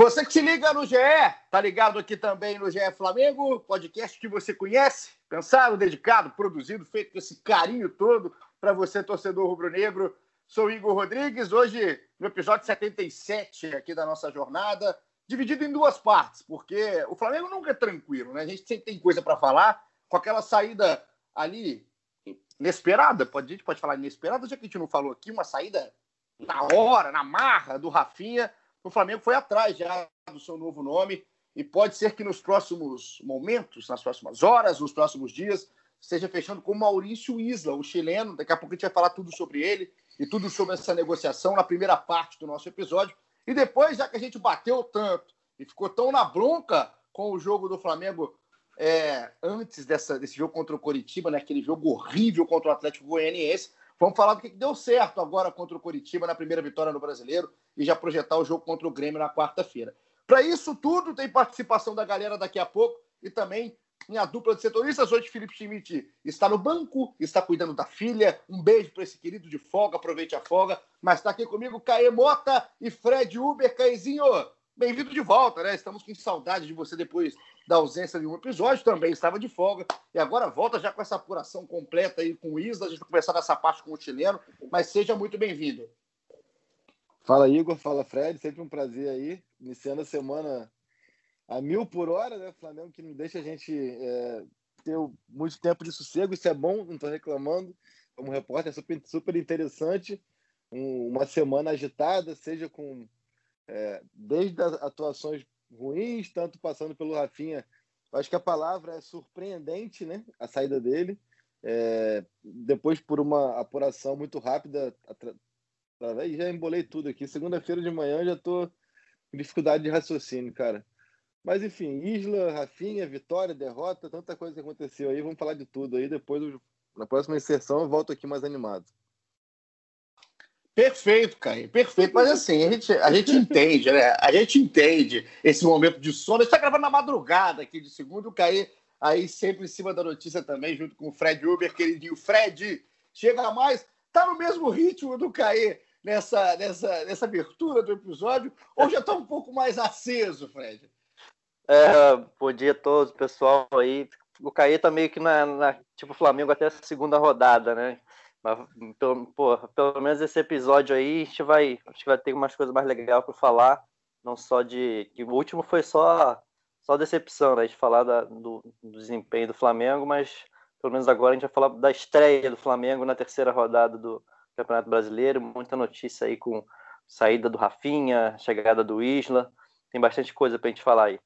Você que se liga no GE, tá ligado aqui também no GE Flamengo, podcast que você conhece, pensado, dedicado, produzido, feito com esse carinho todo para você, torcedor rubro-negro. Sou Igor Rodrigues, hoje no episódio 77 aqui da nossa jornada, dividido em duas partes, porque o Flamengo nunca é tranquilo, né? A gente sempre tem coisa para falar, com aquela saída ali inesperada, a gente pode falar inesperada, já que a gente não falou aqui, uma saída na hora, na marra do Rafinha o Flamengo foi atrás já do seu novo nome e pode ser que nos próximos momentos, nas próximas horas, nos próximos dias, esteja fechando com Maurício Isla, o chileno. Daqui a pouco a gente vai falar tudo sobre ele e tudo sobre essa negociação na primeira parte do nosso episódio. E depois, já que a gente bateu tanto e ficou tão na bronca com o jogo do Flamengo é, antes dessa, desse jogo contra o Coritiba, né, aquele jogo horrível contra o Atlético Goianiense, Vamos falar do que deu certo agora contra o Curitiba na primeira vitória no Brasileiro e já projetar o jogo contra o Grêmio na quarta-feira. Para isso tudo, tem participação da galera daqui a pouco e também minha dupla de setoristas. Hoje, Felipe Schmidt está no banco, está cuidando da filha. Um beijo para esse querido de folga, aproveite a folga. Mas está aqui comigo Caê Mota e Fred Uber. Caezinho, bem-vindo de volta, né? Estamos com saudade de você depois da ausência de um episódio, também estava de folga, e agora volta já com essa apuração completa aí com o Isla, a gente vai começar nessa parte com o chileno, mas seja muito bem-vindo. Fala Igor, fala Fred, sempre um prazer aí, iniciando a semana a mil por hora, né? Flamengo que não deixa a gente é, ter muito tempo de sossego, isso é bom, não estou reclamando. Como repórter, é super, super interessante. Um, uma semana agitada, seja com é, desde as atuações ruins, tanto passando pelo Rafinha. Acho que a palavra é surpreendente, né? A saída dele. É, depois, por uma apuração muito rápida, através já embolei tudo aqui. Segunda-feira de manhã já estou com dificuldade de raciocínio, cara. Mas enfim, Isla, Rafinha, vitória, derrota, tanta coisa que aconteceu aí. Vamos falar de tudo aí. Depois, na próxima inserção, eu volto aqui mais animado. Perfeito, Caio, perfeito. Mas assim, a gente, a gente entende, né? A gente entende esse momento de sono. A gente está gravando na madrugada aqui de segundo, o Caio aí sempre em cima da notícia também, junto com o Fred Uber, queridinho. Fred, chega mais, tá no mesmo ritmo do Caio nessa, nessa, nessa abertura do episódio, ou já tá um pouco mais aceso, Fred? É, bom dia a todos, pessoal aí. O Caí tá meio que na, na tipo Flamengo até a segunda rodada, né? Mas, pelo, pô, pelo menos esse episódio aí, a gente vai, acho que vai ter umas coisas mais legais para falar, não só de. que o último foi só, só decepção, né? De falar da, do, do desempenho do Flamengo, mas pelo menos agora a gente vai falar da estreia do Flamengo na terceira rodada do Campeonato Brasileiro. Muita notícia aí com saída do Rafinha, chegada do Isla. Tem bastante coisa para a gente falar aí.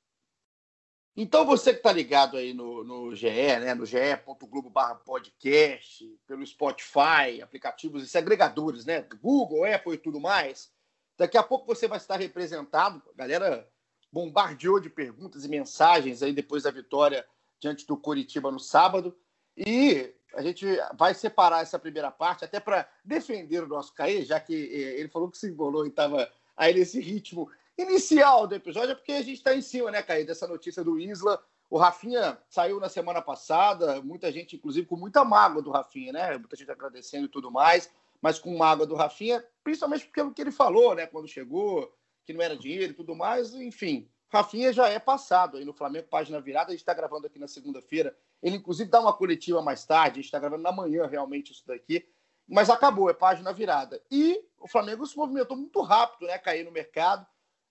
Então, você que está ligado aí no, no GE, né, no ge.globo podcast, pelo Spotify, aplicativos e agregadores, né, Google, Apple e tudo mais, daqui a pouco você vai estar representado. A galera bombardeou de perguntas e mensagens aí depois da vitória diante do Coritiba no sábado. E a gente vai separar essa primeira parte até para defender o nosso Caê, já que eh, ele falou que se embolou e estava aí nesse ritmo inicial do episódio é porque a gente está em cima, né, Caí, dessa notícia do Isla. O Rafinha saiu na semana passada, muita gente, inclusive, com muita mágoa do Rafinha, né? Muita gente agradecendo e tudo mais, mas com mágoa do Rafinha, principalmente porque é o que ele falou, né, quando chegou, que não era dinheiro e tudo mais, enfim. Rafinha já é passado aí no Flamengo, página virada. A gente está gravando aqui na segunda-feira. Ele, inclusive, dá uma coletiva mais tarde. A gente está gravando na manhã, realmente, isso daqui. Mas acabou, é página virada. E o Flamengo se movimentou muito rápido, né? Cair no mercado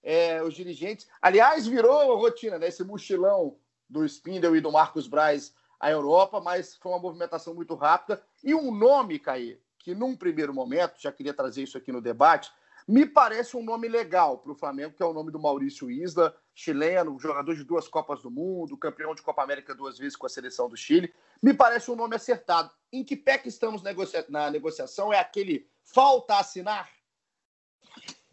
é, os dirigentes. Aliás, virou rotina, né? Esse mochilão do Spindle e do Marcos Braz à Europa, mas foi uma movimentação muito rápida. E um nome, Caí, que num primeiro momento, já queria trazer isso aqui no debate, me parece um nome legal para o Flamengo, que é o nome do Maurício Isla, chileno, jogador de duas Copas do Mundo, campeão de Copa América duas vezes com a seleção do Chile. Me parece um nome acertado. Em que pé que estamos negocia na negociação? É aquele falta assinar?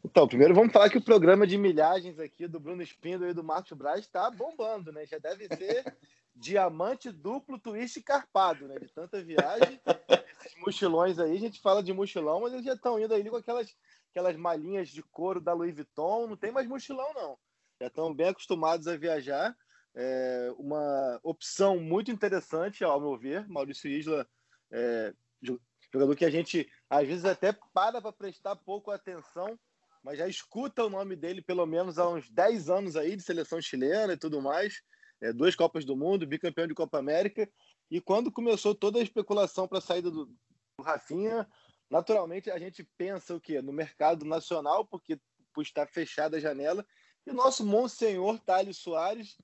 Então, primeiro vamos falar que o programa de milhagens aqui do Bruno Espíndola e do Marcos Braz está bombando, né? Já deve ser diamante duplo, twist carpado, né? De tanta viagem. Esses mochilões aí, a gente fala de mochilão, mas eles já estão indo aí com aquelas, aquelas malinhas de couro da Louis Vuitton. Não tem mais mochilão, não. Já estão bem acostumados a viajar. É uma opção muito interessante, ao meu ver. Maurício Isla, é, jogador que a gente às vezes até para para prestar pouco atenção mas já escuta o nome dele pelo menos há uns 10 anos aí de seleção chilena e tudo mais. É, duas Copas do Mundo, bicampeão de Copa América. E quando começou toda a especulação para a saída do, do Rafinha, naturalmente a gente pensa o quê? No mercado nacional, porque por estar fechada a janela. E o nosso Monsenhor Thales Soares,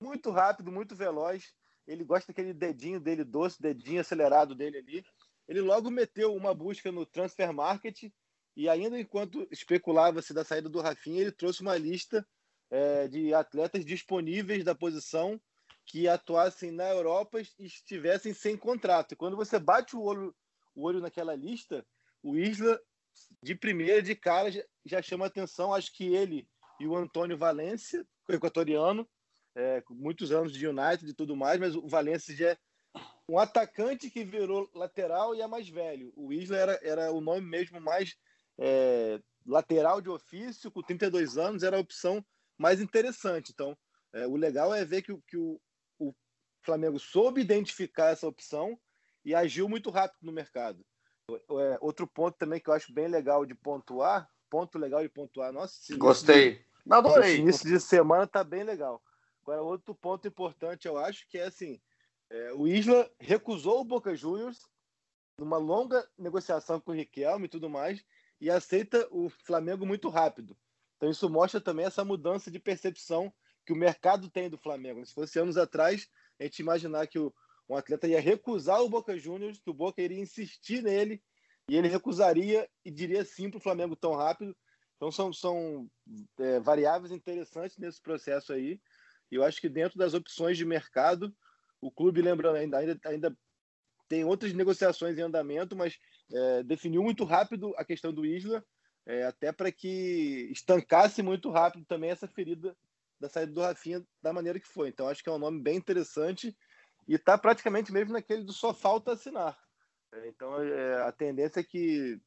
muito rápido, muito veloz. Ele gosta daquele dedinho dele doce, dedinho acelerado dele ali. Ele logo meteu uma busca no Transfer Market e ainda enquanto especulava-se da saída do Rafinha, ele trouxe uma lista é, de atletas disponíveis da posição que atuassem na Europa e estivessem sem contrato. E quando você bate o olho, o olho naquela lista, o Isla, de primeira, de cara, já, chama atenção. Acho que ele e o Antônio Valência, equatoriano, é, muitos anos de United e tudo mais, mas o Valência já é um atacante que virou lateral e é mais velho. O Isla era, era o nome mesmo mais é, lateral de ofício, com 32 anos, era a opção mais interessante. Então, é, o legal é ver que, que o, o, Flamengo soube identificar essa opção e agiu muito rápido no mercado. É, outro ponto também que eu acho bem legal de pontuar, ponto legal de pontuar, nossa, gostei. Não, adorei. Início de semana tá bem legal. Agora, outro ponto importante, eu acho, que é assim: é, o Isla recusou o Boca Juniors numa longa negociação com o Riquelme e tudo mais, e aceita o Flamengo muito rápido. Então isso mostra também essa mudança de percepção que o mercado tem do Flamengo. Se fosse anos atrás, a gente imaginar que o, um atleta ia recusar o Boca Juniors, que o Boca iria insistir nele e ele recusaria e diria sim para o Flamengo tão rápido. Então são, são é, variáveis interessantes nesse processo aí. E eu acho que dentro das opções de mercado, o clube, lembrando, ainda, ainda, ainda tem outras negociações em andamento, mas é, definiu muito rápido a questão do Isla, é, até para que estancasse muito rápido também essa ferida da saída do Rafinha da maneira que foi. Então, acho que é um nome bem interessante e está praticamente mesmo naquele do só falta assinar. É, então, é, a tendência é que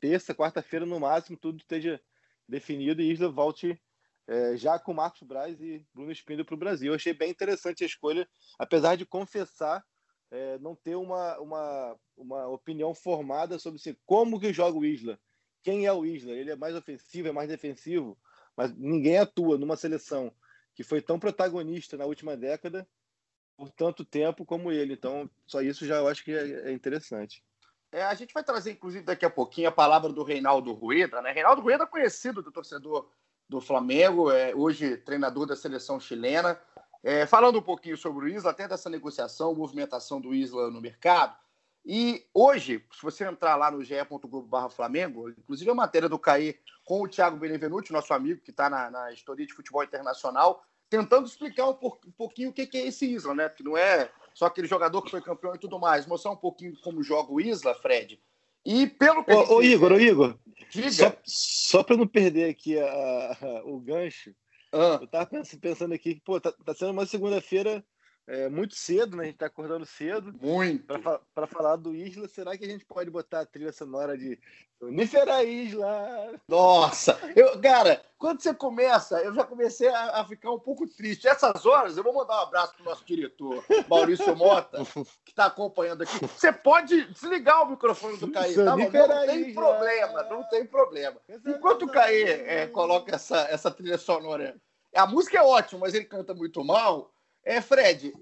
terça, quarta-feira, no máximo, tudo esteja definido e Isla volte é, já com Marcos Braz e Bruno Espíndola para o Brasil. Eu achei bem interessante a escolha, apesar de confessar é, não ter uma, uma, uma opinião formada sobre assim, como que joga o Isla. Quem é o Isla? Ele é mais ofensivo, é mais defensivo, mas ninguém atua numa seleção que foi tão protagonista na última década por tanto tempo como ele. Então, só isso já eu acho que é, é interessante. É, a gente vai trazer, inclusive, daqui a pouquinho a palavra do Reinaldo Rueda. Né? Reinaldo Rueda, conhecido do torcedor do Flamengo, é hoje treinador da seleção chilena. É, falando um pouquinho sobre o Isla, até dessa negociação, movimentação do Isla no mercado. E hoje, se você entrar lá no ge.globo Flamengo, inclusive a matéria do Caí com o Thiago Benevenuti, nosso amigo que está na, na história de futebol internacional, tentando explicar um, um pouquinho o que, que é esse Isla, né? Porque não é só aquele jogador que foi campeão e tudo mais. Mostrar um pouquinho como joga o Isla, Fred. E pelo que. Ô, ô Igor, ô Igor, diga. Só, só para não perder aqui a, a, o gancho, ah. Eu tava pensando aqui que, pô, tá, tá sendo uma segunda-feira é, muito cedo, né? A gente tá acordando cedo. Muito. Para falar do Isla, será que a gente pode botar a trilha sonora de Sonífera Isla? Nossa! Eu, cara, quando você começa, eu já comecei a, a, ficar um pouco triste. Essas horas, eu vou mandar um abraço pro nosso diretor, Maurício Mota, que tá acompanhando aqui. Você pode desligar o microfone do Caí, tá? Não tem problema, não tem problema. Enquanto o Caí é, coloca essa, essa trilha sonora, a música é ótima, mas ele canta muito mal. É, Fred,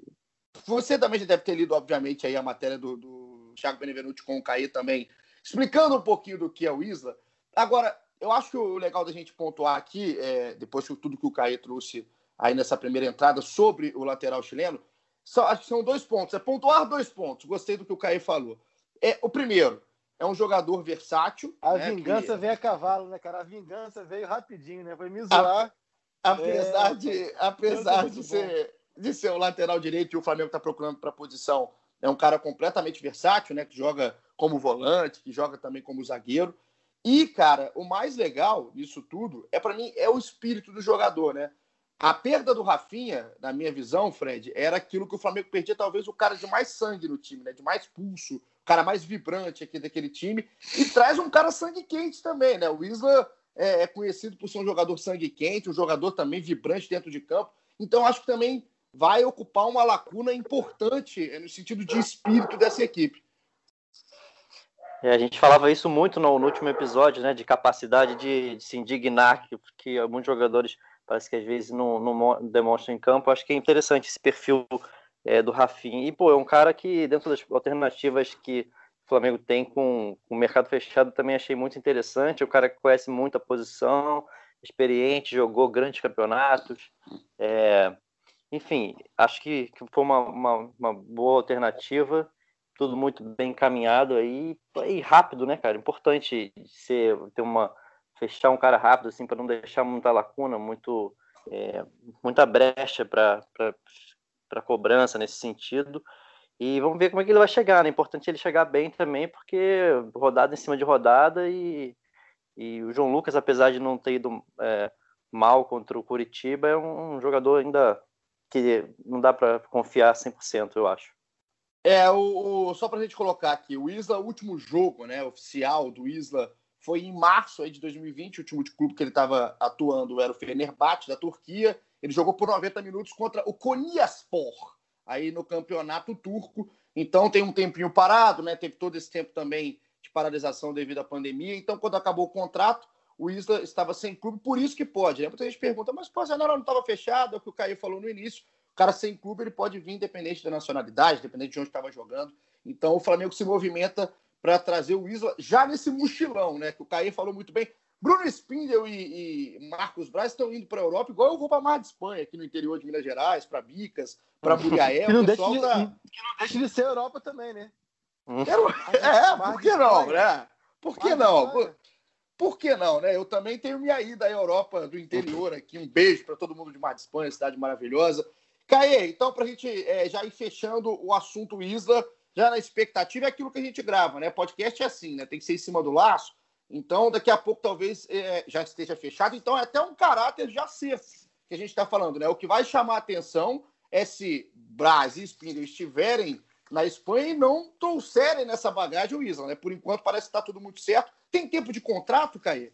você também já deve ter lido, obviamente, aí a matéria do, do Thiago Benevenuti com o Caí também, explicando um pouquinho do que é o Isla. Agora, eu acho que o legal da gente pontuar aqui, é, depois de tudo que o Caí trouxe aí nessa primeira entrada sobre o lateral chileno, só, acho que são dois pontos. É pontuar dois pontos. Gostei do que o Caí falou. É, o primeiro, é um jogador versátil. A né, vingança que... veio a cavalo, né, cara? A vingança veio rapidinho, né? Foi me zoar. A, apesar é... de, apesar de ser de ser o lateral direito e o Flamengo está procurando para a posição. É um cara completamente versátil, né? Que joga como volante, que joga também como zagueiro. E, cara, o mais legal disso tudo é para mim é o espírito do jogador, né? A perda do Rafinha, na minha visão, Fred, era aquilo que o Flamengo perdia, talvez o cara de mais sangue no time, né? De mais pulso, o cara mais vibrante aqui daquele time. E traz um cara sangue quente também, né? O Isla é, é conhecido por ser um jogador sangue quente, um jogador também vibrante dentro de campo. Então, acho que também vai ocupar uma lacuna importante no sentido de espírito dessa equipe. É, a gente falava isso muito no, no, último episódio, né? De capacidade de, de se indignar, que, que alguns jogadores parece que às vezes não, não demonstram em campo. Acho que é interessante esse perfil é, do Rafinha. E, pô, é um cara que, dentro das alternativas que o Flamengo tem com, com o mercado fechado, também achei muito interessante. É um cara que conhece muito a posição, experiente, jogou grandes campeonatos. É, enfim, acho que, que foi uma, uma, uma boa alternativa tudo muito bem encaminhado aí e rápido, né, cara? Importante ser ter uma fechar um cara rápido assim para não deixar muita lacuna, muito é, muita brecha para cobrança nesse sentido. E vamos ver como é que ele vai chegar, né? Importante ele chegar bem também, porque rodada em cima de rodada e, e o João Lucas, apesar de não ter ido é, mal contra o Curitiba, é um, um jogador ainda que não dá para confiar 100%, eu acho. É, o, o, só para a gente colocar aqui, o Isla, o último jogo né, oficial do Isla foi em março aí de 2020, o último clube que ele estava atuando era o Fenerbahçe, da Turquia. Ele jogou por 90 minutos contra o Konyaspor, aí no campeonato turco. Então tem um tempinho parado, né? Teve todo esse tempo também de paralisação devido à pandemia. Então, quando acabou o contrato, o Isla estava sem clube, por isso que pode. Né? Muita gente pergunta, mas a janela não estava fechada, é o que o Caio falou no início cara sem clube ele pode vir independente da nacionalidade, independente de onde estava jogando. Então o Flamengo se movimenta para trazer o Isla já nesse mochilão, né? Que o Caí falou muito bem. Bruno Spindel e, e Marcos Braz estão indo para a Europa, igual eu vou para Mar de Espanha, aqui no interior de Minas Gerais, para Bicas, para Buriaé. que, não deixa de, tá... que não deixa de ser Europa também, né? Quero... É, por que não, né? Por que não? Por... que não, né? Eu também tenho minha ida à Europa do interior aqui. Um beijo para todo mundo de Mar de Espanha, cidade maravilhosa. Caê, então, para a gente é, já ir fechando o assunto Isla, já na expectativa, é aquilo que a gente grava, né? Podcast é assim, né? Tem que ser em cima do laço. Então, daqui a pouco talvez é, já esteja fechado. Então, é até um caráter já ser que a gente está falando, né? O que vai chamar a atenção é se Braz e Spindle estiverem na Espanha e não trouxerem nessa bagagem o Isla, né? Por enquanto parece que está tudo muito certo. Tem tempo de contrato, Caê?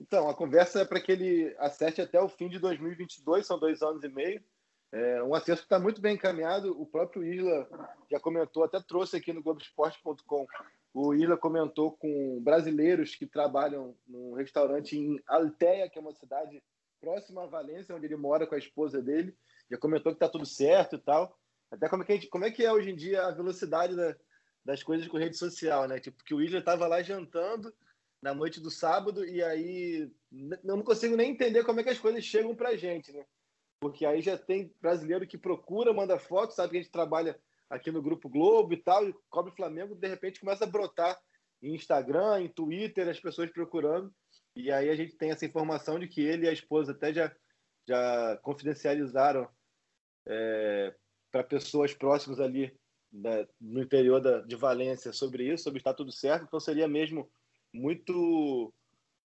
Então, a conversa é para que ele acerte até o fim de 2022, são dois anos e meio. É um acesso que está muito bem encaminhado. O próprio Isla já comentou, até trouxe aqui no Globoesporte.com. O Isla comentou com brasileiros que trabalham num restaurante em Alteia, que é uma cidade próxima a Valência, onde ele mora com a esposa dele. Já comentou que está tudo certo e tal. Até como é que, gente, como é, que é hoje em dia a velocidade da, das coisas com rede social, né? Tipo, que o Isla estava lá jantando na noite do sábado e aí eu não consigo nem entender como é que as coisas chegam para a gente, né? porque aí já tem brasileiro que procura, manda foto, sabe que a gente trabalha aqui no Grupo Globo e tal, e cobre Flamengo, de repente começa a brotar em Instagram, em Twitter, as pessoas procurando, e aí a gente tem essa informação de que ele e a esposa até já, já confidencializaram é, para pessoas próximas ali da, no interior da, de Valência sobre isso, sobre estar tudo certo, então seria mesmo muito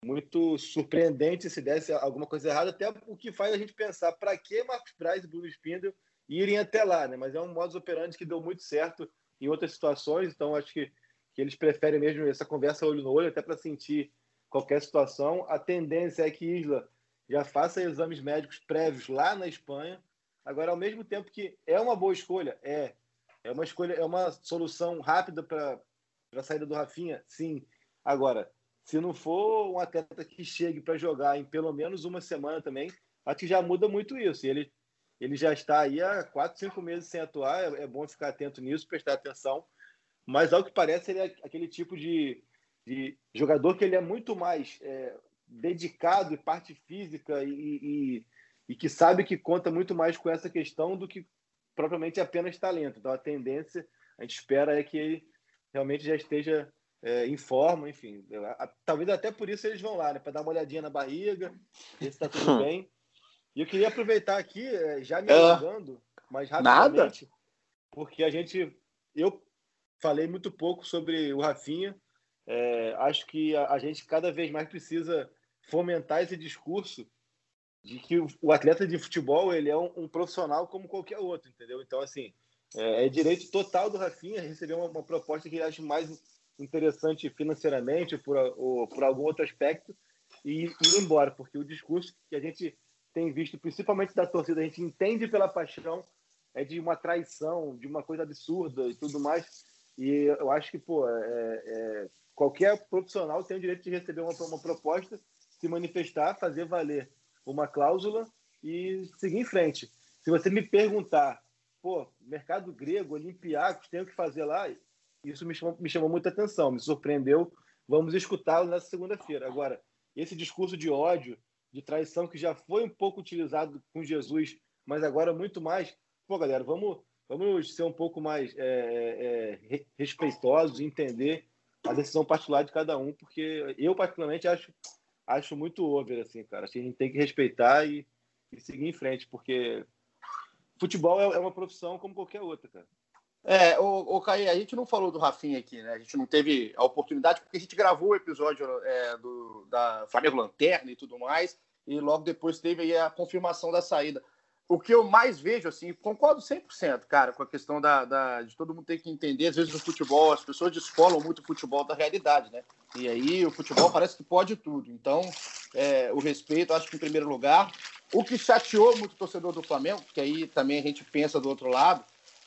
muito surpreendente se desse alguma coisa errada, até o que faz a gente pensar para que Marcos Braz e Bruno Spindle irem até lá, né? Mas é um modus operandi que deu muito certo em outras situações, então acho que, que eles preferem mesmo essa conversa olho no olho, até para sentir qualquer situação. A tendência é que Isla já faça exames médicos prévios lá na Espanha. Agora, ao mesmo tempo que é uma boa escolha, é, é uma escolha, é uma solução rápida para a saída do Rafinha, sim. Agora, se não for um atleta que chegue para jogar em pelo menos uma semana também, acho que já muda muito isso. Ele, ele já está aí há quatro, cinco meses sem atuar, é, é bom ficar atento nisso, prestar atenção. Mas, ao que parece, ele é aquele tipo de, de jogador que ele é muito mais é, dedicado parte física e, e, e que sabe que conta muito mais com essa questão do que propriamente apenas talento. Então, a tendência, a gente espera é que ele realmente já esteja é, informam, enfim. Talvez até por isso eles vão lá, né? Para dar uma olhadinha na barriga, ver se está tudo bem. E eu queria aproveitar aqui, é, já me é. alongando, mas rapidamente, Nada? porque a gente. Eu falei muito pouco sobre o Rafinha. é, acho que a, a, gente cada vez mais precisa fomentar esse discurso de que o, atleta de futebol ele é um, um, profissional como qualquer outro, entendeu? Então, assim, é, é direito total do Rafinha receber uma, uma, proposta que ele acha mais interessante financeiramente por, ou por algum outro aspecto e ir embora, porque o discurso que a gente tem visto, principalmente da torcida, a gente entende pela paixão, é de uma traição, de uma coisa absurda e tudo mais. E eu acho que, pô, é, é, qualquer profissional tem o direito de receber uma, uma proposta, se manifestar, fazer valer uma cláusula e seguir em frente. Se você me perguntar, pô, mercado grego, Olympiacos, tem o que fazer lá, isso me chamou, me chamou muita atenção, me surpreendeu. Vamos escutá-lo nessa segunda-feira. Agora, esse discurso de ódio, de traição, que já foi um pouco utilizado com Jesus, mas agora muito mais. Pô, galera, vamos, vamos ser um pouco mais é, é respeitosos, entender a decisão particular de cada um, porque eu, particularmente, acho, acho muito over, assim, cara. Acho que a gente tem que respeitar e, e seguir em frente, porque futebol é, é, uma profissão como qualquer outra, cara. É, o, o Caí, a gente não falou do Rafinha aqui, né? A gente não teve a oportunidade, porque a gente gravou o episódio é, do, da Flamengo Lanterna e tudo mais, e logo depois teve aí a confirmação da saída o que eu mais vejo, assim, concordo 100%, cara, com a questão da, da, de todo mundo ter que entender, às vezes no futebol, as pessoas descolam muito o futebol da realidade, né? E aí o futebol parece que pode tudo. Então, é, o respeito, acho que em primeiro lugar. O que chateou muito o torcedor do Flamengo, que aí também a gente pensa do outro lado,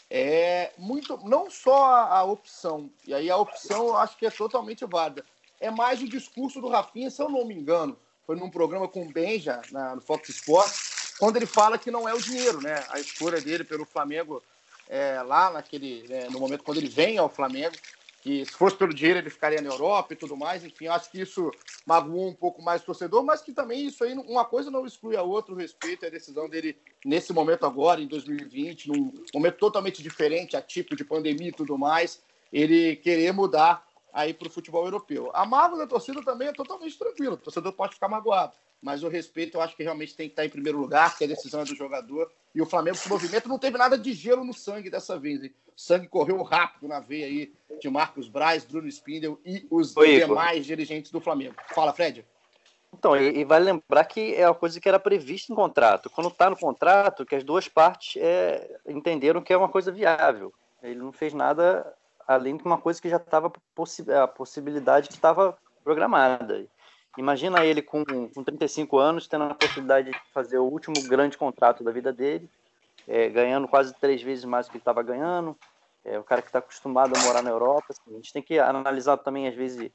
é muito, não só a, a opção, e aí a opção eu acho que é totalmente válida, é mais o discurso do Rafinha, se eu não me engano, foi num programa com o Benja, na, no Fox Sports, quando ele fala que não é o dinheiro, né? A escolha dele pelo Flamengo é, lá naquele, né, no momento quando ele vem ao Flamengo, que se fosse pelo dinheiro ele ficaria na Europa e tudo mais. Enfim, acho que isso magoou um pouco mais o torcedor, mas que também isso aí, uma coisa não exclui a outra, o respeito à decisão dele nesse momento agora, em 2020, num momento totalmente diferente, atípico de pandemia e tudo mais, ele querer mudar aí para o futebol europeu. A mágoa da torcida também é totalmente tranquila, o torcedor pode ficar magoado mas o respeito eu acho que realmente tem que estar em primeiro lugar, que a decisão é do jogador. E o Flamengo, esse movimento, não teve nada de gelo no sangue dessa vez. Hein? O sangue correu rápido na veia aí de Marcos Braz, Bruno Spindel e os Oi, demais dirigentes do Flamengo. Fala, Fred. Então, e, e vale lembrar que é uma coisa que era prevista em contrato. Quando está no contrato, que as duas partes é, entenderam que é uma coisa viável. Ele não fez nada além de uma coisa que já estava possi a possibilidade que estava programada. Imagina ele com, com 35 anos, tendo a possibilidade de fazer o último grande contrato da vida dele, é, ganhando quase três vezes mais do que ele estava ganhando. É, o cara que está acostumado a morar na Europa. Assim, a gente tem que analisar também, às vezes,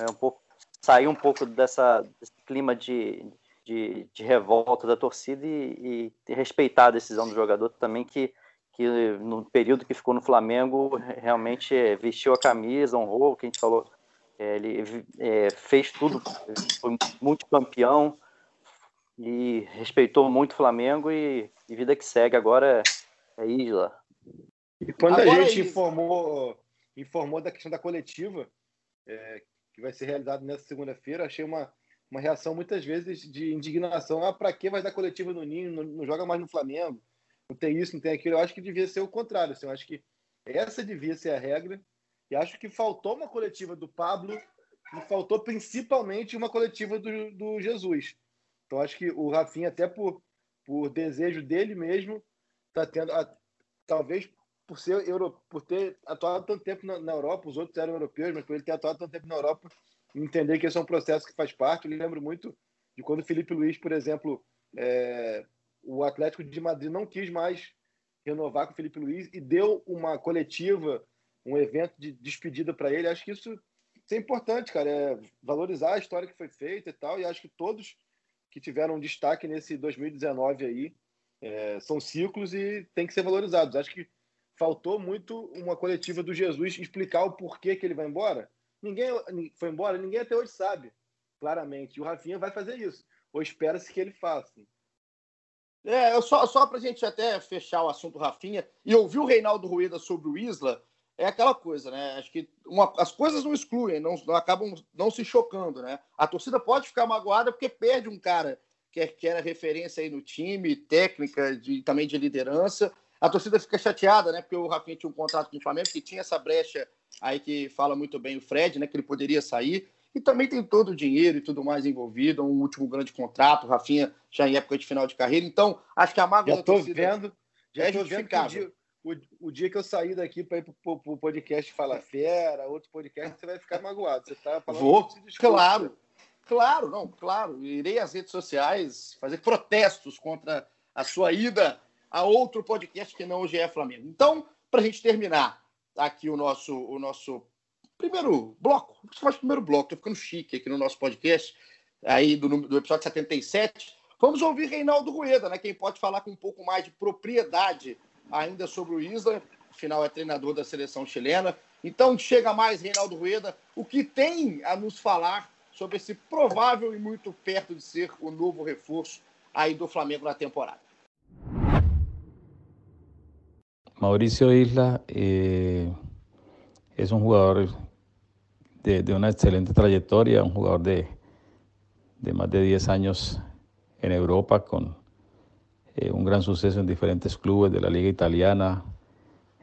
é, um pouco, sair um pouco dessa, desse clima de, de, de revolta da torcida e, e, respeitar a decisão do jogador também, que, que no período que ficou no Flamengo, realmente é, vestiu a camisa, honrou, o que a gente falou é, ele é, fez tudo, foi multicampeão e respeitou muito o Flamengo e, e vida que segue agora é, é Isla. E quando agora a gente é informou, informou da questão da coletiva, é, que vai ser realizada nessa segunda-feira, achei uma, uma reação muitas vezes de indignação. Ah, para que vai dar coletiva no Ninho? Não, não, joga mais no Flamengo. Não tem isso, não tem aquilo. Eu acho que devia ser o contrário. Assim, eu acho que essa devia ser a regra e acho que faltou uma coletiva do Pablo e faltou principalmente uma coletiva do, do Jesus. Então acho que o Rafinha, até por, por desejo dele mesmo, está tendo, a, talvez por ser euro, por ter atuado tanto tempo na, na, Europa, os outros eram europeus, mas por ele ter atuado tanto tempo na Europa, entender que esse é um processo que faz parte. Eu lembro muito de quando o Felipe Luiz, por exemplo, é, o Atlético de Madrid não quis mais renovar com o Felipe Luiz e deu uma coletiva um evento de despedida para ele. Acho que isso, isso, é importante, cara, é valorizar a história que foi feita e tal. E acho que todos que tiveram destaque nesse 2019 aí é, são ciclos e tem que ser valorizados. Acho que faltou muito uma coletiva do Jesus explicar o porquê que ele vai embora. Ninguém foi embora, ninguém até hoje sabe, claramente. E o Rafinha vai fazer isso, ou espera-se que ele faça. É, só, só para a gente até fechar o assunto Rafinha, e ouvir o Reinaldo Rueda sobre o Isla, é aquela coisa, né? Acho que uma, as coisas não excluem, não, não, acabam não se chocando, né? A torcida pode ficar magoada porque perde um cara que, que era referência aí no time, técnica, de, também de liderança. A torcida fica chateada, né? Porque o Rafinha tinha um contrato com o Flamengo, que tinha essa brecha aí que fala muito bem o Fred, né? Que ele poderia sair. E também tem todo o dinheiro e tudo mais envolvido, um último grande contrato, o Rafinha já em época de final de carreira. Então, acho que a mágoa já da torcida vendo, já é o justificável. dia, o, o dia que eu sair daqui para ir pro, pro podcast Fala Fera, outro podcast, você vai ficar magoado. Você tá falando Vou, claro, claro, não, claro. Irei às redes sociais fazer protestos contra a sua ida a outro podcast que não o GE Flamengo. Então, para a gente terminar aqui o nosso, o nosso primeiro bloco, você faz o primeiro bloco, tô ficando chique aqui no nosso podcast, aí do, do episódio 77. Vamos ouvir Reinaldo Rueda, né? Quem pode falar com um pouco mais de propriedade ainda sobre o Isla, afinal é treinador da seleção chilena. Então chega mais Reinaldo Rueda, o que tem a nos falar sobre esse provável e muito perto de ser o novo reforço aí do Flamengo na temporada. Mauricio Isla eh, es un jugador de, una excelente trayectoria, un jugador de, de más de 10 años en Europa con eh, un gran suceso en diferentes clubes de la liga italiana,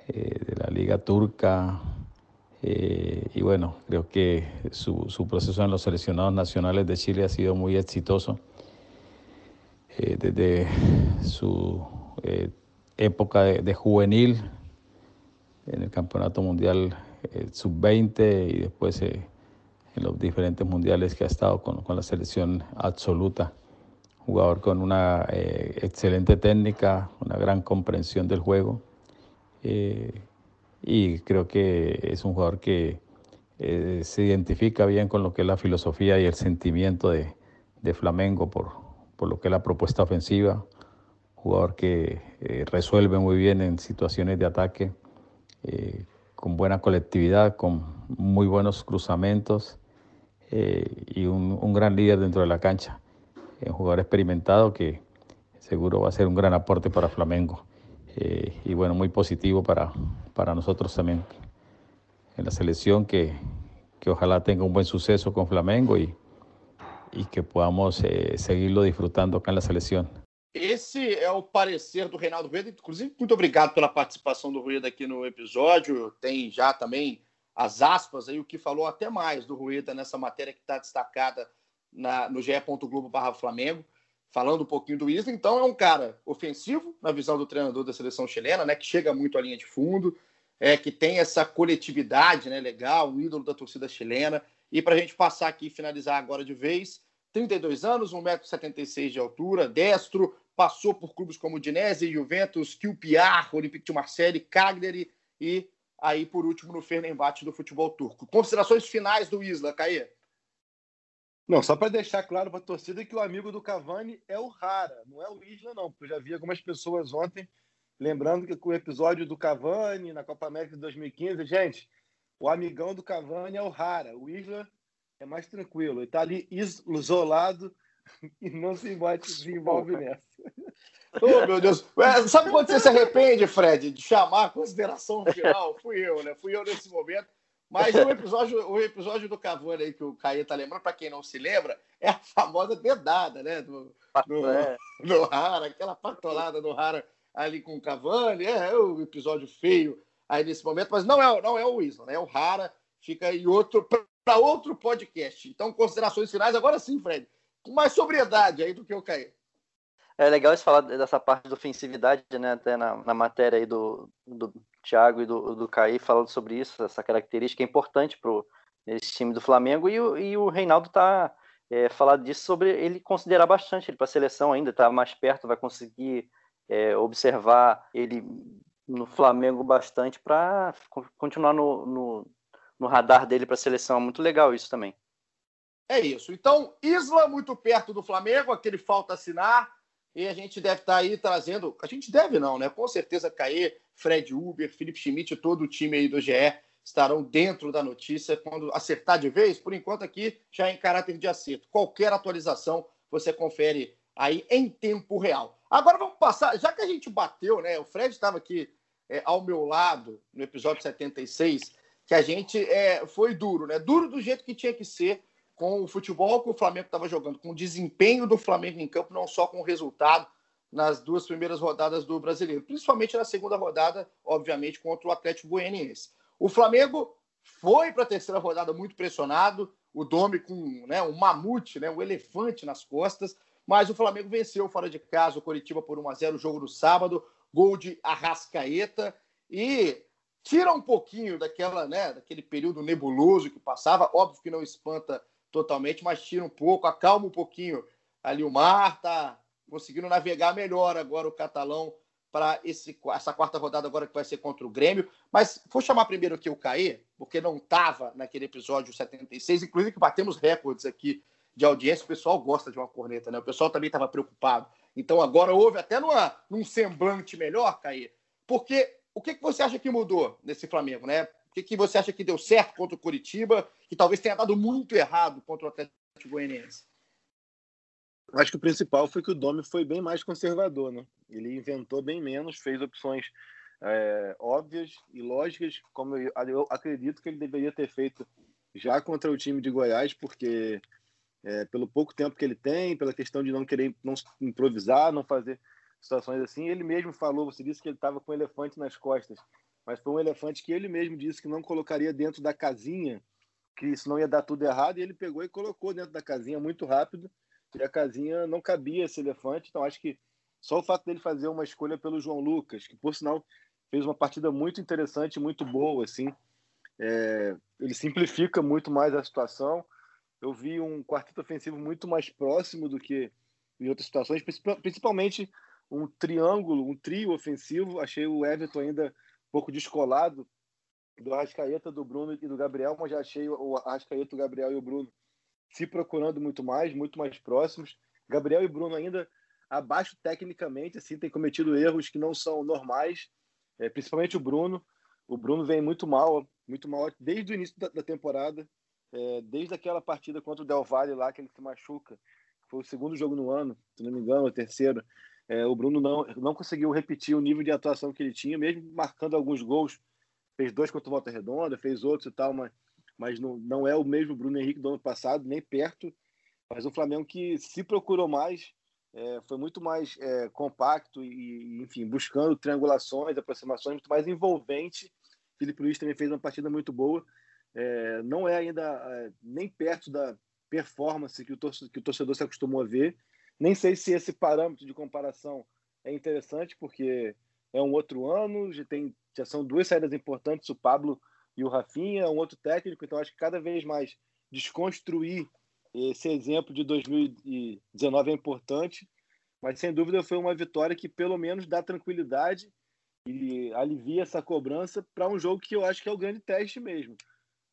eh, de la liga turca. eh, y bueno, creo que su, su proceso en los seleccionados nacionales de Chile ha sido muy exitoso. Desde su época de, de juvenil en el Campeonato Mundial Sub-20 y después eh, en los diferentes mundiales que ha estado con, con la selección absoluta. Jugador con una eh, excelente técnica, una gran comprensión del juego eh, y creo que es un jugador que eh, se identifica bien con lo que es la filosofía y el sentimiento de, de Flamengo por, por lo que es la propuesta ofensiva, jugador que eh, resuelve muy bien en situaciones de ataque, eh, con buena colectividad, con muy buenos cruzamientos eh, y un, un gran líder dentro de la cancha. Eh, un jugador experimentado que seguro va a ser un gran aporte para Flamengo. Eh, y bueno, muy positivo para, para nosotros también en la selección, que, que ojalá tenga un buen suceso con Flamengo y, y que podamos seguirlo disfrutando acá en la selección. Esse é o parecer do Reinaldo Rueda. Inclusive, muito obrigado pela participação do Rueda aqui no episódio. Tem já também as aspas aí, o que falou até mais do Rueda nessa matéria que está destacada na, no ge.globo barra Flamengo, falando um pouquinho do Isla. Então, é um cara ofensivo, na visão do treinador da seleção chilena, né? Que chega muito à linha de fundo, é, que tem essa coletividade né, legal, um ídolo da torcida chilena. E para a gente passar aqui e finalizar agora de vez, 32 anos, 1,76m de altura, destro, passou por clubes como Udinese, Juventus, QPR, Olympique de Marseille, Cagliari e aí por último no Fenerbahçe do futebol turco. Considerações finais do Isla, Caê? Não, só para deixar claro para a torcida que o amigo do Cavani é o Rara, não é o Isla, não, porque eu já vi algumas pessoas ontem lembrando que com o episódio do Cavani na Copa América de 2015, gente, o amigão do Cavani é o Rara, o Isla é mais tranquilo, ele está ali isolado e não se envolve, se envolve nessa. Oh, meu Deus. É, Sabe quando você se arrepende, Fred, de chamar a consideração final? Fui eu, né? Fui eu nesse momento. Mas o episódio, o episódio do Cavani aí que o Caê tá lembrando, para quem não se lembra, é a famosa dedada, né? Do, do, É. do Rara, aquela patolada do Rara ali com o Cavani. É, é o episódio feio aí nesse momento, mas não é, não é o Isla, né? É o Rara. Fica aí outro para outro podcast. Então, considerações finais, agora sim, Fred. Com mais sobriedade aí do que o Caê. É legal você falar dessa parte de ofensividade, né? Até na, na matéria aí do, do Thiago e do, do Caí falando sobre isso, essa característica é importante para esse time do Flamengo. E, o- e o Reinaldo tá é, falando disso sobre ele considerar bastante ele para a seleção ainda, tá mais perto, vai conseguir é, observar ele no Flamengo bastante para continuar no, no, no radar dele para a seleção. É muito legal isso também. É isso. Então, Isla muito perto do Flamengo, aquele falta assinar. E a gente deve estar aí trazendo. A gente deve, não, né? Com certeza, Caê, Fred Uber, Felipe Schmidt todo o time aí do GE estarão dentro da notícia quando acertar de vez. Por enquanto, aqui já em caráter de acerto. Qualquer atualização você confere aí em tempo real. Agora vamos passar, já que a gente bateu, né? O Fred estava aqui é, ao meu lado no episódio 76, que a gente é, foi duro, né? Duro do jeito que tinha que ser com o futebol que o Flamengo estava jogando, com o desempenho do Flamengo em campo, não só com o resultado nas duas primeiras rodadas do Brasileiro, principalmente na segunda rodada, obviamente, contra o Atlético Goianiense. O Flamengo foi para a terceira rodada muito pressionado, o Domi com né, um mamute, né, um elefante nas costas, mas o Flamengo venceu fora de casa o Coritiba por 1 a 0 o jogo do sábado, gol de Arrascaeta e tira um pouquinho daquela, né, daquele período nebuloso que passava, óbvio que não espanta totalmente, mas tira um pouco, acalma um pouquinho ali o mar, tá conseguindo navegar melhor agora o catalão para essa quarta rodada agora que vai ser contra o Grêmio. Mas vou chamar primeiro aqui o Caê, porque não estava naquele episódio 76, inclusive que batemos recordes aqui de audiência. O pessoal gosta de uma corneta, né? O pessoal também estava preocupado. Então agora houve até numa, num semblante melhor, Caê, porque o que, que você acha que mudou nesse Flamengo, né? O que, que você acha que deu certo contra o Curitiba, que talvez tenha dado muito errado contra o Atlético Goianiense? Acho que o principal foi que o Domi foi bem mais conservador, né? Ele inventou bem menos, fez opções é, óbvias e lógicas, como eu, eu, acredito que ele deveria ter feito já contra o time de Goiás, porque é, pelo pouco tempo que ele tem, pela questão de não querer não improvisar, não fazer situações assim, ele mesmo falou, você disse que ele estava com um elefante nas costas, mas foi um elefante que ele mesmo disse que não colocaria dentro da casinha, que isso não ia dar tudo errado, e ele pegou e colocou dentro da casinha muito rápido, e a casinha não cabia esse elefante, então acho que só o fato dele fazer uma escolha pelo João Lucas, que por sinal fez uma partida muito interessante, muito boa, assim, é, ele simplifica muito mais a situação. Eu vi um quarteto ofensivo muito mais próximo do que em outras situações, principalmente um triângulo, um trio ofensivo. Achei o Everton ainda pouco descolado do Arrascaeta, do Bruno e do Gabriel, mas já achei o Arrascaeta, o Gabriel e o Bruno se procurando muito mais, muito mais próximos. Gabriel e Bruno ainda abaixo tecnicamente, assim, tem cometido erros que não são normais, é, principalmente o Bruno. O Bruno vem muito mal, muito mal desde o início da, da temporada, é, desde aquela partida contra o Del Valle lá, que ele se machuca. Foi o segundo jogo no ano, se não me engano, o terceiro. É, o Bruno não, não conseguiu repetir o nível de atuação que ele tinha, mesmo marcando alguns gols. Fez dois contra o Volta Redonda, fez outros e tal, mas mas não, não é o mesmo Bruno Henrique do ano passado, nem perto. Mas um Flamengo que se procurou mais, é, foi muito mais é, compacto e, enfim, buscando triangulações, aproximações, muito mais envolvente. Felipe Luiz também fez uma partida muito boa. É, não é ainda é, nem perto da performance que o, torcedor, que o torcedor se acostumou a ver. Nem sei se esse parâmetro de comparação é interessante, porque é um outro ano, já, tem, já são duas saídas importantes. O Pablo e o Rafinha é um outro técnico, então acho que cada vez mais desconstruir esse exemplo de 2019 é importante, mas sem dúvida foi uma vitória que pelo menos dá tranquilidade e alivia essa cobrança para um jogo que eu acho que é o grande teste mesmo.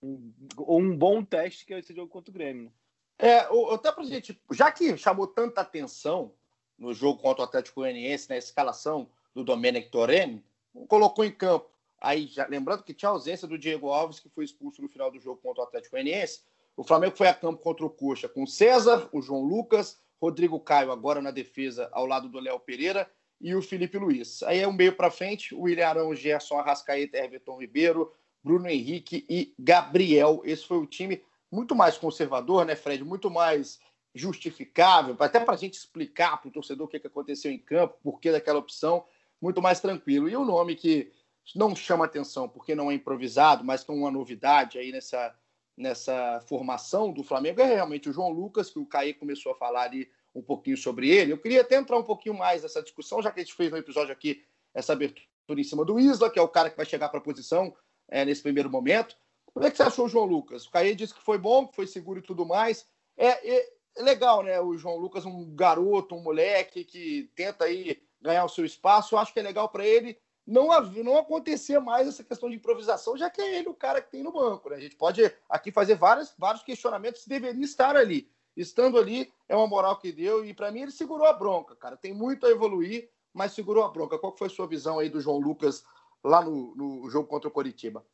Um, ou um bom teste que é esse jogo contra o Grêmio. É, até pra gente, já que chamou tanta atenção no jogo contra o Atlético Goianiense, na escalação do Domenic Torreni, colocou em campo Aí, já, lembrando que tinha ausência do Diego Alves, que foi expulso no final do jogo contra o Atlético Goianiense. O Flamengo foi a campo contra o Coxa com César, o João Lucas, Rodrigo Caio agora na defesa ao lado do Léo Pereira e o Felipe Luiz. Aí é um meio para frente, o William Arão, Gerson Arrascaeta, Everton Ribeiro, Bruno Henrique e Gabriel. Esse foi o time muito mais conservador, né, Fred? Muito mais justificável, até para a gente explicar para o torcedor o que aconteceu em campo, por que daquela opção, muito mais tranquilo. E o nome que não chama atenção porque não é improvisado, mas que é uma novidade aí nessa, nessa formação do Flamengo é realmente o João Lucas, que o Caí começou a falar ali um pouquinho sobre ele. Eu queria até entrar um pouquinho mais nessa discussão, já que a gente fez no episódio aqui essa abertura em cima do Isla, que é o cara que vai chegar para a posição é, nesse primeiro momento. Como é que você achou o João Lucas? O Caí disse que foi bom, que foi seguro e tudo mais. É, é, é legal, né? O João Lucas, um garoto, um moleque que tenta aí ganhar o seu espaço. Eu acho que é legal para ele não, não acontecer mais essa questão de improvisação, já que é ele o cara que tem no banco. Né? A gente pode aqui fazer vários, vários questionamentos se deveria estar ali. Estando ali, é uma moral que deu, e para mim ele segurou a bronca, cara. Tem muito a evoluir, mas segurou a bronca. Qual foi a sua visão aí do João Lucas lá no, no jogo contra o Coritiba?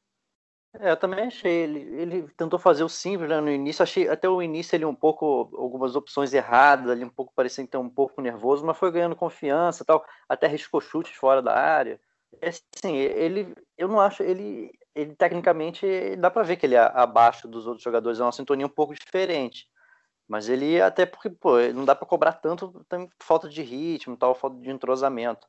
É, eu também achei. Ele, ele tentou fazer o simples né, no início. Achei até o início ele um pouco, algumas opções erradas, ali um pouco parecendo ter um pouco nervoso, mas foi ganhando confiança tal. Até riscou chutes fora da área. É assim, ele, eu não acho, ele, ele tecnicamente dá para ver que ele é abaixo dos outros jogadores, é uma sintonia um pouco diferente. Mas ele, até porque, pô, não dá para cobrar tanto, tem falta de ritmo, tal, falta de entrosamento.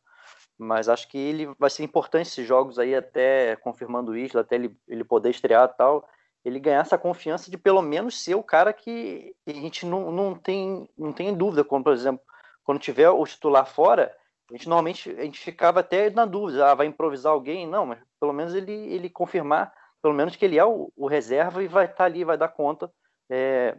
Mas acho que ele vai ser importante esses jogos aí, até confirmando o Isla, até ele, ele poder estrear tal, ele ganhar essa confiança de pelo menos ser o cara que a gente não, não, tem, não tem dúvida, como por exemplo, quando tiver o titular fora, a gente normalmente a gente ficava até na dúvida, ah, vai improvisar alguém? Não, mas pelo menos ele, ele confirmar, pelo menos que ele é o, o reserva e vai estar tá ali, vai dar conta é,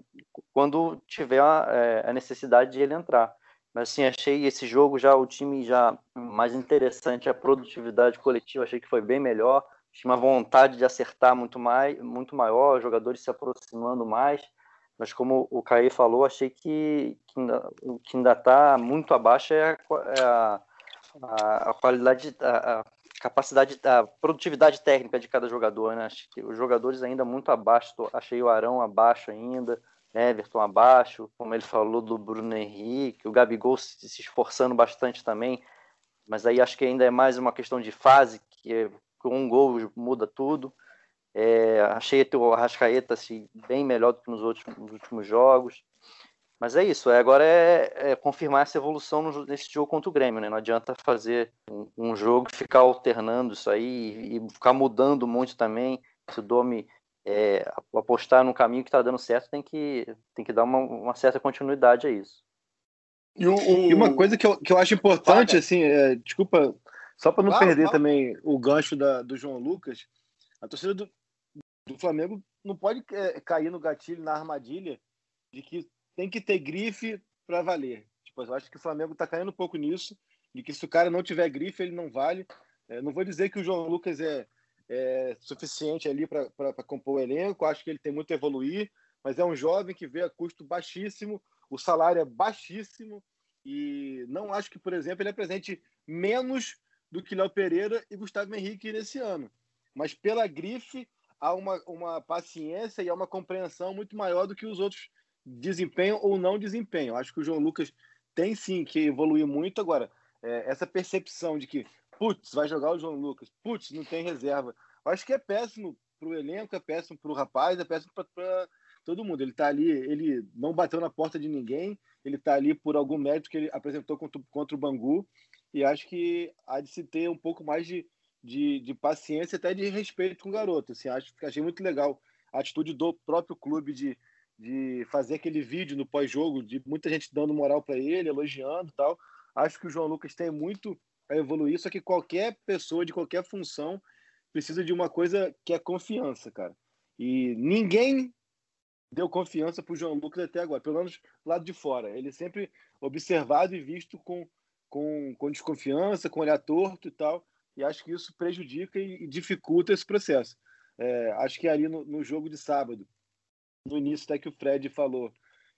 quando tiver a, é, a, necessidade de ele entrar. Mas assim, achei esse jogo já o time já mais interessante, a produtividade coletiva achei que foi bem melhor, tinha uma vontade de acertar muito mais, muito maior, os jogadores se aproximando mais. Mas como o Caí falou, achei que, ainda, o que ainda está muito abaixo é a, é a, a, a qualidade, a, capacidade, a produtividade técnica de cada jogador. Né? Acho que os jogadores ainda muito abaixo. Achei o Arão abaixo ainda, Everton abaixo, como ele falou do Bruno Henrique, o Gabigol se, se esforçando bastante também. Mas aí acho que ainda é mais uma questão de fase, que com um gol muda tudo. É, achei o Arrascaeta assim, bem melhor do que nos, outros, nos últimos jogos. Mas é isso, é, agora é, é, confirmar essa evolução no, nesse jogo contra o Grêmio, né? Não adianta fazer um, um jogo ficar alternando isso aí e, e, ficar mudando muito também. Se o Domi é, apostar no caminho que está dando certo, tem que, tem que dar uma, uma certa continuidade a isso. E, o, o... e, uma coisa que eu, que eu acho importante, assim, é, desculpa, só para não perder também o gancho da, do João Lucas, a torcida do, do Flamengo não pode é, cair no gatilho, na armadilha de que tem que ter grife para valer. Tipo, eu acho que o Flamengo está caindo um pouco nisso, de que se o cara não tiver grife, ele não vale. É, não vou dizer que o João Lucas é, é suficiente ali para compor o elenco, acho que ele tem muito a evoluir, mas é um jovem que vê a custo baixíssimo, o salário é baixíssimo, e não acho que, por exemplo, ele apresente menos do que Léo Pereira e Gustavo Henrique nesse ano. Mas pela grife, há uma, uma paciência e há uma compreensão muito maior do que os outros desempenham ou não desempenham. Acho que o João Lucas tem sim que evoluir muito. Agora, é, essa percepção de que, putz, vai jogar o João Lucas, putz, não tem reserva. acho que é péssimo para o elenco, é péssimo para o rapaz, é péssimo para todo mundo. Ele está ali, ele não bateu na porta de ninguém, ele está ali por algum mérito que ele apresentou contra, contra o Bangu. E acho que há de se ter um pouco mais de, de, de paciência até de respeito com o garoto. Assim, acho que achei muito legal a atitude do próprio clube de, de fazer aquele vídeo no pós-jogo, de muita gente dando moral para ele, elogiando tal. Acho que o João Lucas tem muito a evoluir, só que qualquer pessoa de qualquer função precisa de uma coisa que é confiança, cara. E ninguém deu confiança para o João Lucas até agora, pelo menos lado de fora. Ele sempre observado e visto com, com, com desconfiança, com olhar torto e tal e acho que isso prejudica e, dificulta esse processo. É, acho que ali no, no, jogo de sábado, no início até que o Fred falou,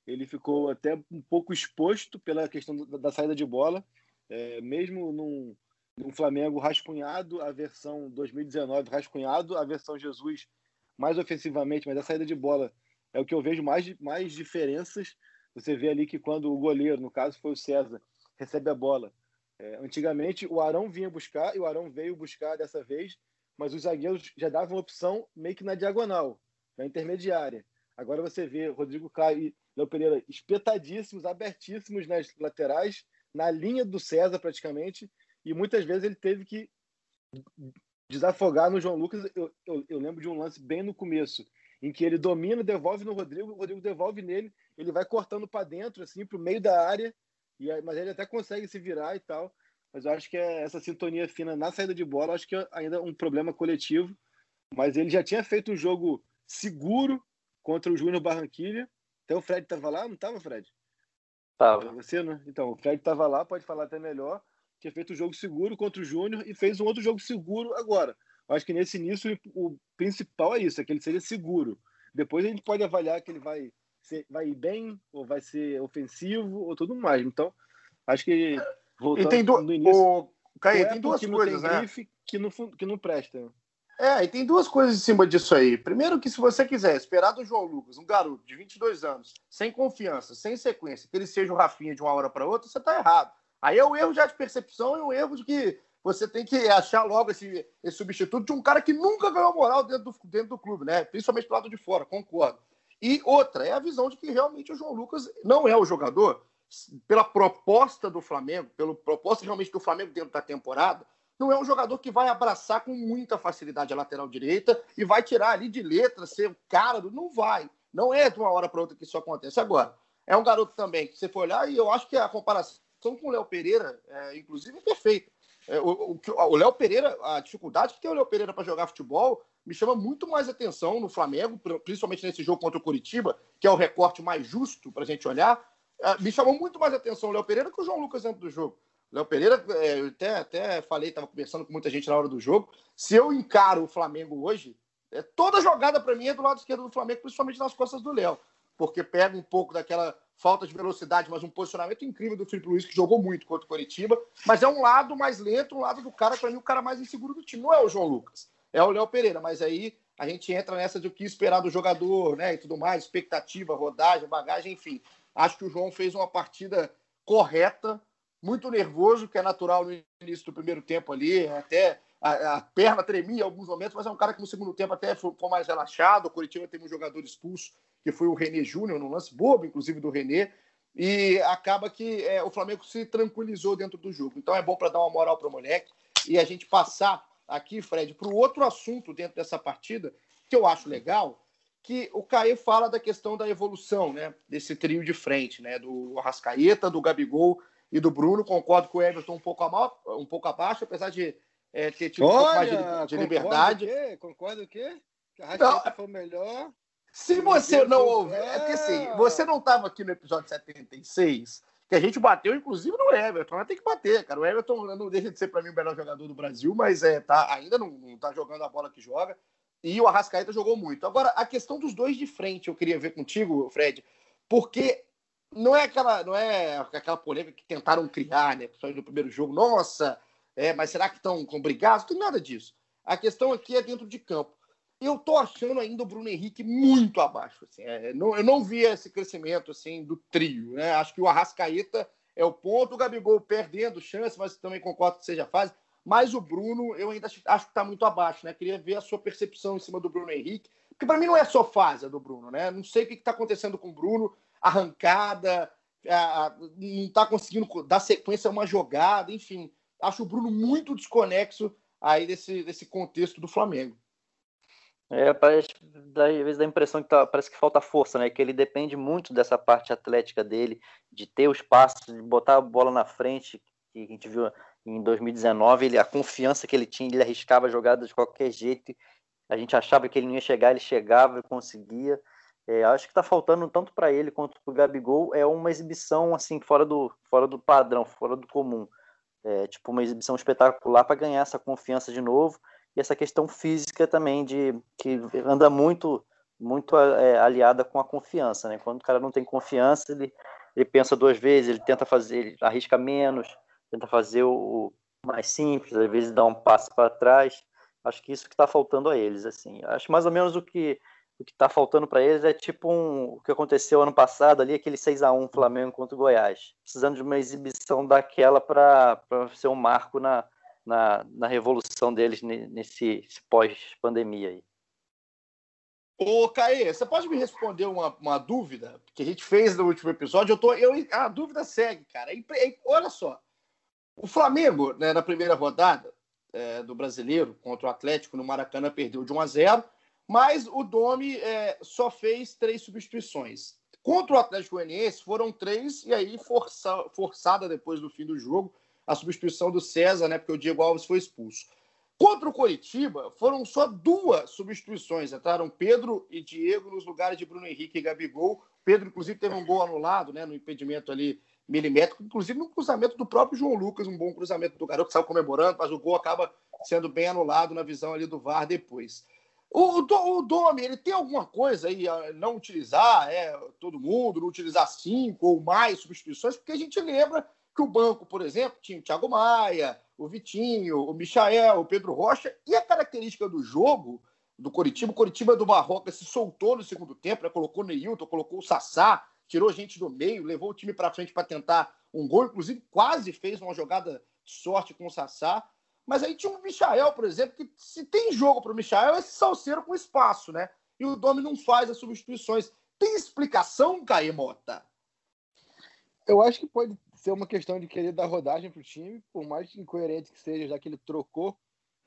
ele ficou até um pouco exposto pela questão da, da saída de bola, é, mesmo num, num Flamengo rascunhado, a versão 2019 rascunhado, a versão Jesus mais ofensivamente, mas a saída de bola é o que eu vejo mais, mais diferenças. Você vê ali que quando o goleiro, no caso foi o César, recebe a bola, é, antigamente o Arão vinha buscar e o Arão veio buscar dessa vez, mas os zagueiros já davam opção meio que na diagonal, na intermediária. Agora você vê Rodrigo Caio e Léo Pereira espetadíssimos, abertíssimos nas laterais, na linha do César praticamente, e muitas vezes ele teve que desafogar no João Lucas. Eu, eu, eu lembro de um lance bem no começo, em que ele domina, devolve no Rodrigo, o Rodrigo devolve nele, ele vai cortando para dentro, assim, para o meio da área, e, mas ele até consegue se virar e tal. Mas eu acho que é essa sintonia fina na saída de bola, acho que é ainda um problema coletivo. Mas ele já tinha feito um jogo seguro contra o Júnior Barranquilha. Até o Fred estava lá, não estava, Fred? Tava. Você, né? Então, o Fred estava lá, pode falar até melhor. Tinha feito um jogo seguro contra o Júnior e fez um outro jogo seguro agora. Eu acho que nesse início o principal é isso, é que ele seja seguro. Depois a gente pode avaliar que ele vai ser, vai ir bem, ou vai ser ofensivo, ou tudo mais. Então, acho que voltando e tem do... no início. O... Caio, tem duas coisas, né? que não, que não presta. É, e tem duas coisas em cima disso aí. Primeiro, que se você quiser esperar do João Lucas, um garoto de 22 anos, sem confiança, sem sequência, que ele seja o Rafinha de uma hora para outra, você está errado. Aí é um erro já de percepção e um erro de que você tem que achar logo esse, esse substituto de um cara que nunca ganhou moral dentro do, dentro do clube, né? Principalmente do lado de fora, concordo. E outra, é a visão de que realmente o João Lucas não é o jogador, pela proposta do Flamengo, pela proposta realmente do Flamengo dentro da temporada, não é um jogador que vai abraçar com muita facilidade a lateral direita e vai tirar ali de letra, ser o cara do. Não vai. Não é de uma hora para outra que isso acontece. Agora, é um garoto também que você for olhar, e eu acho que a comparação com o Léo Pereira, é, inclusive, é perfeita. É, o Léo Pereira, a dificuldade que tem o Léo Pereira para jogar futebol me chama muito mais atenção no Flamengo, principalmente nesse jogo contra o Curitiba, que é o recorte mais justo para a gente olhar. É, me chamou muito mais atenção o Léo Pereira que o João Lucas dentro do jogo. Léo Pereira, é, eu até, até falei, estava conversando com muita gente na hora do jogo. Se eu encaro o Flamengo hoje, é, toda jogada para mim é do lado esquerdo do Flamengo, principalmente nas costas do Léo, porque pega um pouco daquela falta de velocidade, mas um posicionamento incrível do Felipe Luiz, que jogou muito contra o Coritiba. Mas é um lado mais lento, um lado do cara, para mim, o cara mais inseguro do time. Não é o João Lucas, é o Léo Pereira. Mas aí a gente entra nessa de o que esperar do jogador, né? E tudo mais, expectativa, rodagem, bagagem, enfim. Acho que o João fez uma partida correta muito nervoso, que é natural no início do primeiro tempo ali, até a, a, perna tremia em alguns momentos, mas é um cara que no segundo tempo até ficou mais relaxado. O Curitiba teve um jogador expulso, que foi o René Júnior, num lance bobo, inclusive do René, e acaba que é, o Flamengo se tranquilizou dentro do jogo. Então é bom para dar uma moral para o moleque e a gente passar aqui, Fred, para o outro assunto dentro dessa partida, que eu acho legal, que o Caê fala da questão da evolução, né, desse trio de frente, né, do Arrascaeta, do Gabigol e do Bruno. Concordo com o Everton um pouco, um pouco abaixo, apesar de é, ter tido Olha, um pouco mais de, de liberdade. Concorda o quê? Que a foi melhor. Se você não ouve, é porque assim, você não estava aqui no episódio 76, que a gente bateu, inclusive, no Everton. Mas tem que bater, cara. O Everton não deixa de ser, para mim, o melhor jogador do Brasil, mas é, tá, ainda não, não tá jogando a bola que joga. E o Arrascaeta jogou muito. Agora, a questão dos dois de frente, eu queria ver contigo, Fred, porque não é aquela, não é aquela polêmica que tentaram criar, né? Principalmente no primeiro jogo. Nossa, é, mas será que estão com brigados? Não tem nada disso. A questão aqui é dentro de campo. Eu tô achando ainda o Bruno Henrique muito abaixo. Assim, é, não, eu não vi esse crescimento assim do trio. Né? Acho que o Arrascaeta é o ponto, o Gabigol perdendo chance, mas também concordo que seja fase. Mas o Bruno, eu ainda acho, acho que está muito abaixo, né? Queria ver a sua percepção em cima do Bruno Henrique, porque para mim não é só fase do Bruno, né? Não sei o que está acontecendo com o Bruno, arrancada, a, não está conseguindo dar sequência a uma jogada, enfim. Acho o Bruno muito desconexo aí desse, desse contexto do Flamengo. É, parece, dá, às vezes dá a impressão que tá, parece que falta força, né? Que ele depende muito dessa parte atlética dele, de ter os passos, de botar a bola na frente, que a gente viu em 2019, ele, a confiança que ele tinha, ele arriscava a jogada de qualquer jeito. A gente achava que ele não ia chegar, ele chegava e conseguia. É, acho que está faltando tanto para ele quanto para o Gabigol é uma exibição assim fora do fora do padrão, fora do comum. É, tipo uma exibição espetacular para ganhar essa confiança de novo e essa questão física também de que anda muito muito é, aliada com a confiança, né? Quando o cara não tem confiança, ele, ele pensa duas vezes, ele tenta fazer, ele arrisca menos, tenta fazer o mais simples, às vezes dá um passo para trás. Acho que isso que está faltando a eles, assim. Acho mais ou menos o que o que está faltando para eles é tipo um, o que aconteceu ano passado ali, aquele 6 a 1 Flamengo contra o Goiás. Precisando de uma exibição daquela para ser um marco na, na, na revolução deles nesse pós-pandemia aí. Ô, Caê, você pode me responder uma, uma dúvida que a gente fez no último episódio? Eu tô, eu, a dúvida segue, cara. olha só. O Flamengo, né, na primeira rodada é, do brasileiro contra o Atlético no Maracanã, perdeu de 1 a 0 mas o Domi é, só fez três substituições. Contra o Atlético Goianiense foram três, e aí força, forçada depois do fim do jogo a substituição do César, né? Porque o Diego Alves foi expulso. Contra o Coritiba, foram só duas substituições. Entraram Pedro e Diego nos lugares de Bruno Henrique e Gabigol. Pedro, inclusive, teve um gol anulado, né? No impedimento ali milimétrico, inclusive no cruzamento do próprio João Lucas, um bom cruzamento do garoto que saiu comemorando, mas o gol acaba sendo bem anulado na visão ali do VAR depois. O, o, Domi, ele tem alguma coisa aí não utilizar é, todo mundo, não utilizar cinco ou mais substituições, porque a gente lembra que o banco, por exemplo, tinha o Thiago Maia, o Vitinho, o Michael, o Pedro Rocha, e a característica do jogo do Coritiba, o Coritiba do Barroca se soltou no segundo tempo, né, colocou o Neilton, colocou o Sassá, tirou gente do meio, levou o time para frente para tentar um gol, inclusive quase fez uma jogada de sorte com o Sassá. Mas aí tinha o Michael, por exemplo, que se tem jogo para o Michael, é esse salseiro com espaço, né? E o Domi não faz as substituições. Tem explicação, Caê Mota? Eu acho que pode ser uma questão de querer dar rodagem para o time, por mais incoerente que seja, já que ele trocou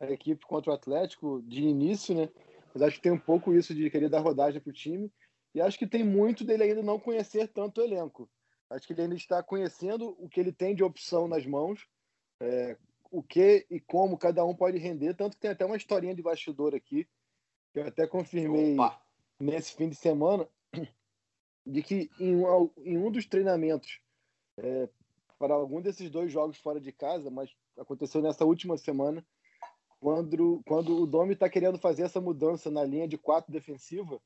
a equipe contra o Atlético de início, né? Mas acho que tem um pouco isso de querer dar rodagem para o time. E acho que tem muito dele ainda não conhecer tanto o elenco. Acho que ele ainda está conhecendo o que ele tem de opção nas mãos, é, o que e como cada um pode render. Tanto que tem até uma historinha de bastidor aqui, que eu até confirmei Opa. nesse fim de semana, de que em um, em um dos treinamentos é, para algum desses dois jogos fora de casa, mas aconteceu nessa última semana, quando, quando o Domi está querendo fazer essa mudança na linha de quatro defensiva,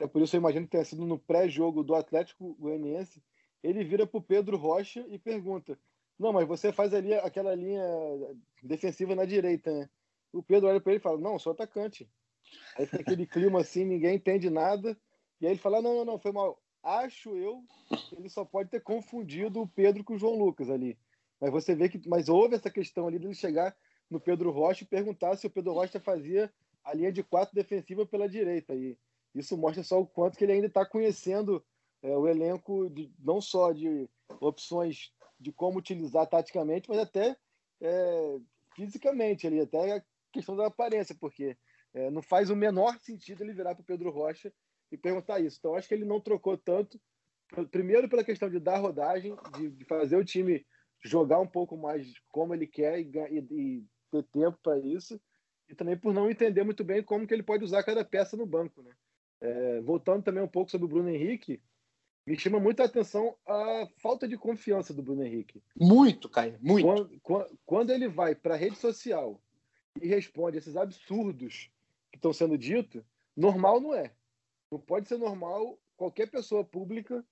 é por isso eu imagino que tenha sido no pré-jogo do Atlético Goianiense, ele vira para o Pedro Rocha e pergunta: Não, mas você faz ali aquela linha defensiva na direita, né? O Pedro olha para ele e fala: Não, sou atacante. Aí tem aquele clima assim, ninguém entende nada. E aí ele fala: Não, não, não, foi mal. Acho eu que ele só pode ter confundido o Pedro com o João Lucas ali. Mas você vê que. Mas houve essa questão ali de ele chegar no Pedro Rocha e perguntar se o Pedro Rocha fazia a linha de quatro defensiva pela direita. E isso mostra só o quanto que ele ainda está conhecendo é, o elenco de, não só de opções de como utilizar taticamente, mas até é, fisicamente ali, até a questão da aparência, porque é, não faz o menor sentido ele virar para o Pedro Rocha e perguntar isso. Então, acho que ele não trocou tanto, primeiro pela questão de dar rodagem, de, de fazer o time jogar um pouco mais como ele quer e, e, e ter tempo para isso, e também por não entender muito bem como que ele pode usar cada peça no banco, né? É, voltando também um pouco sobre o Bruno Henrique, me chama muita atenção a falta de confiança do Bruno Henrique. Muito, Caio, muito. Quando, quando ele vai para a rede social e responde esses absurdos que estão sendo ditos, normal não é. Não pode ser normal qualquer pessoa pública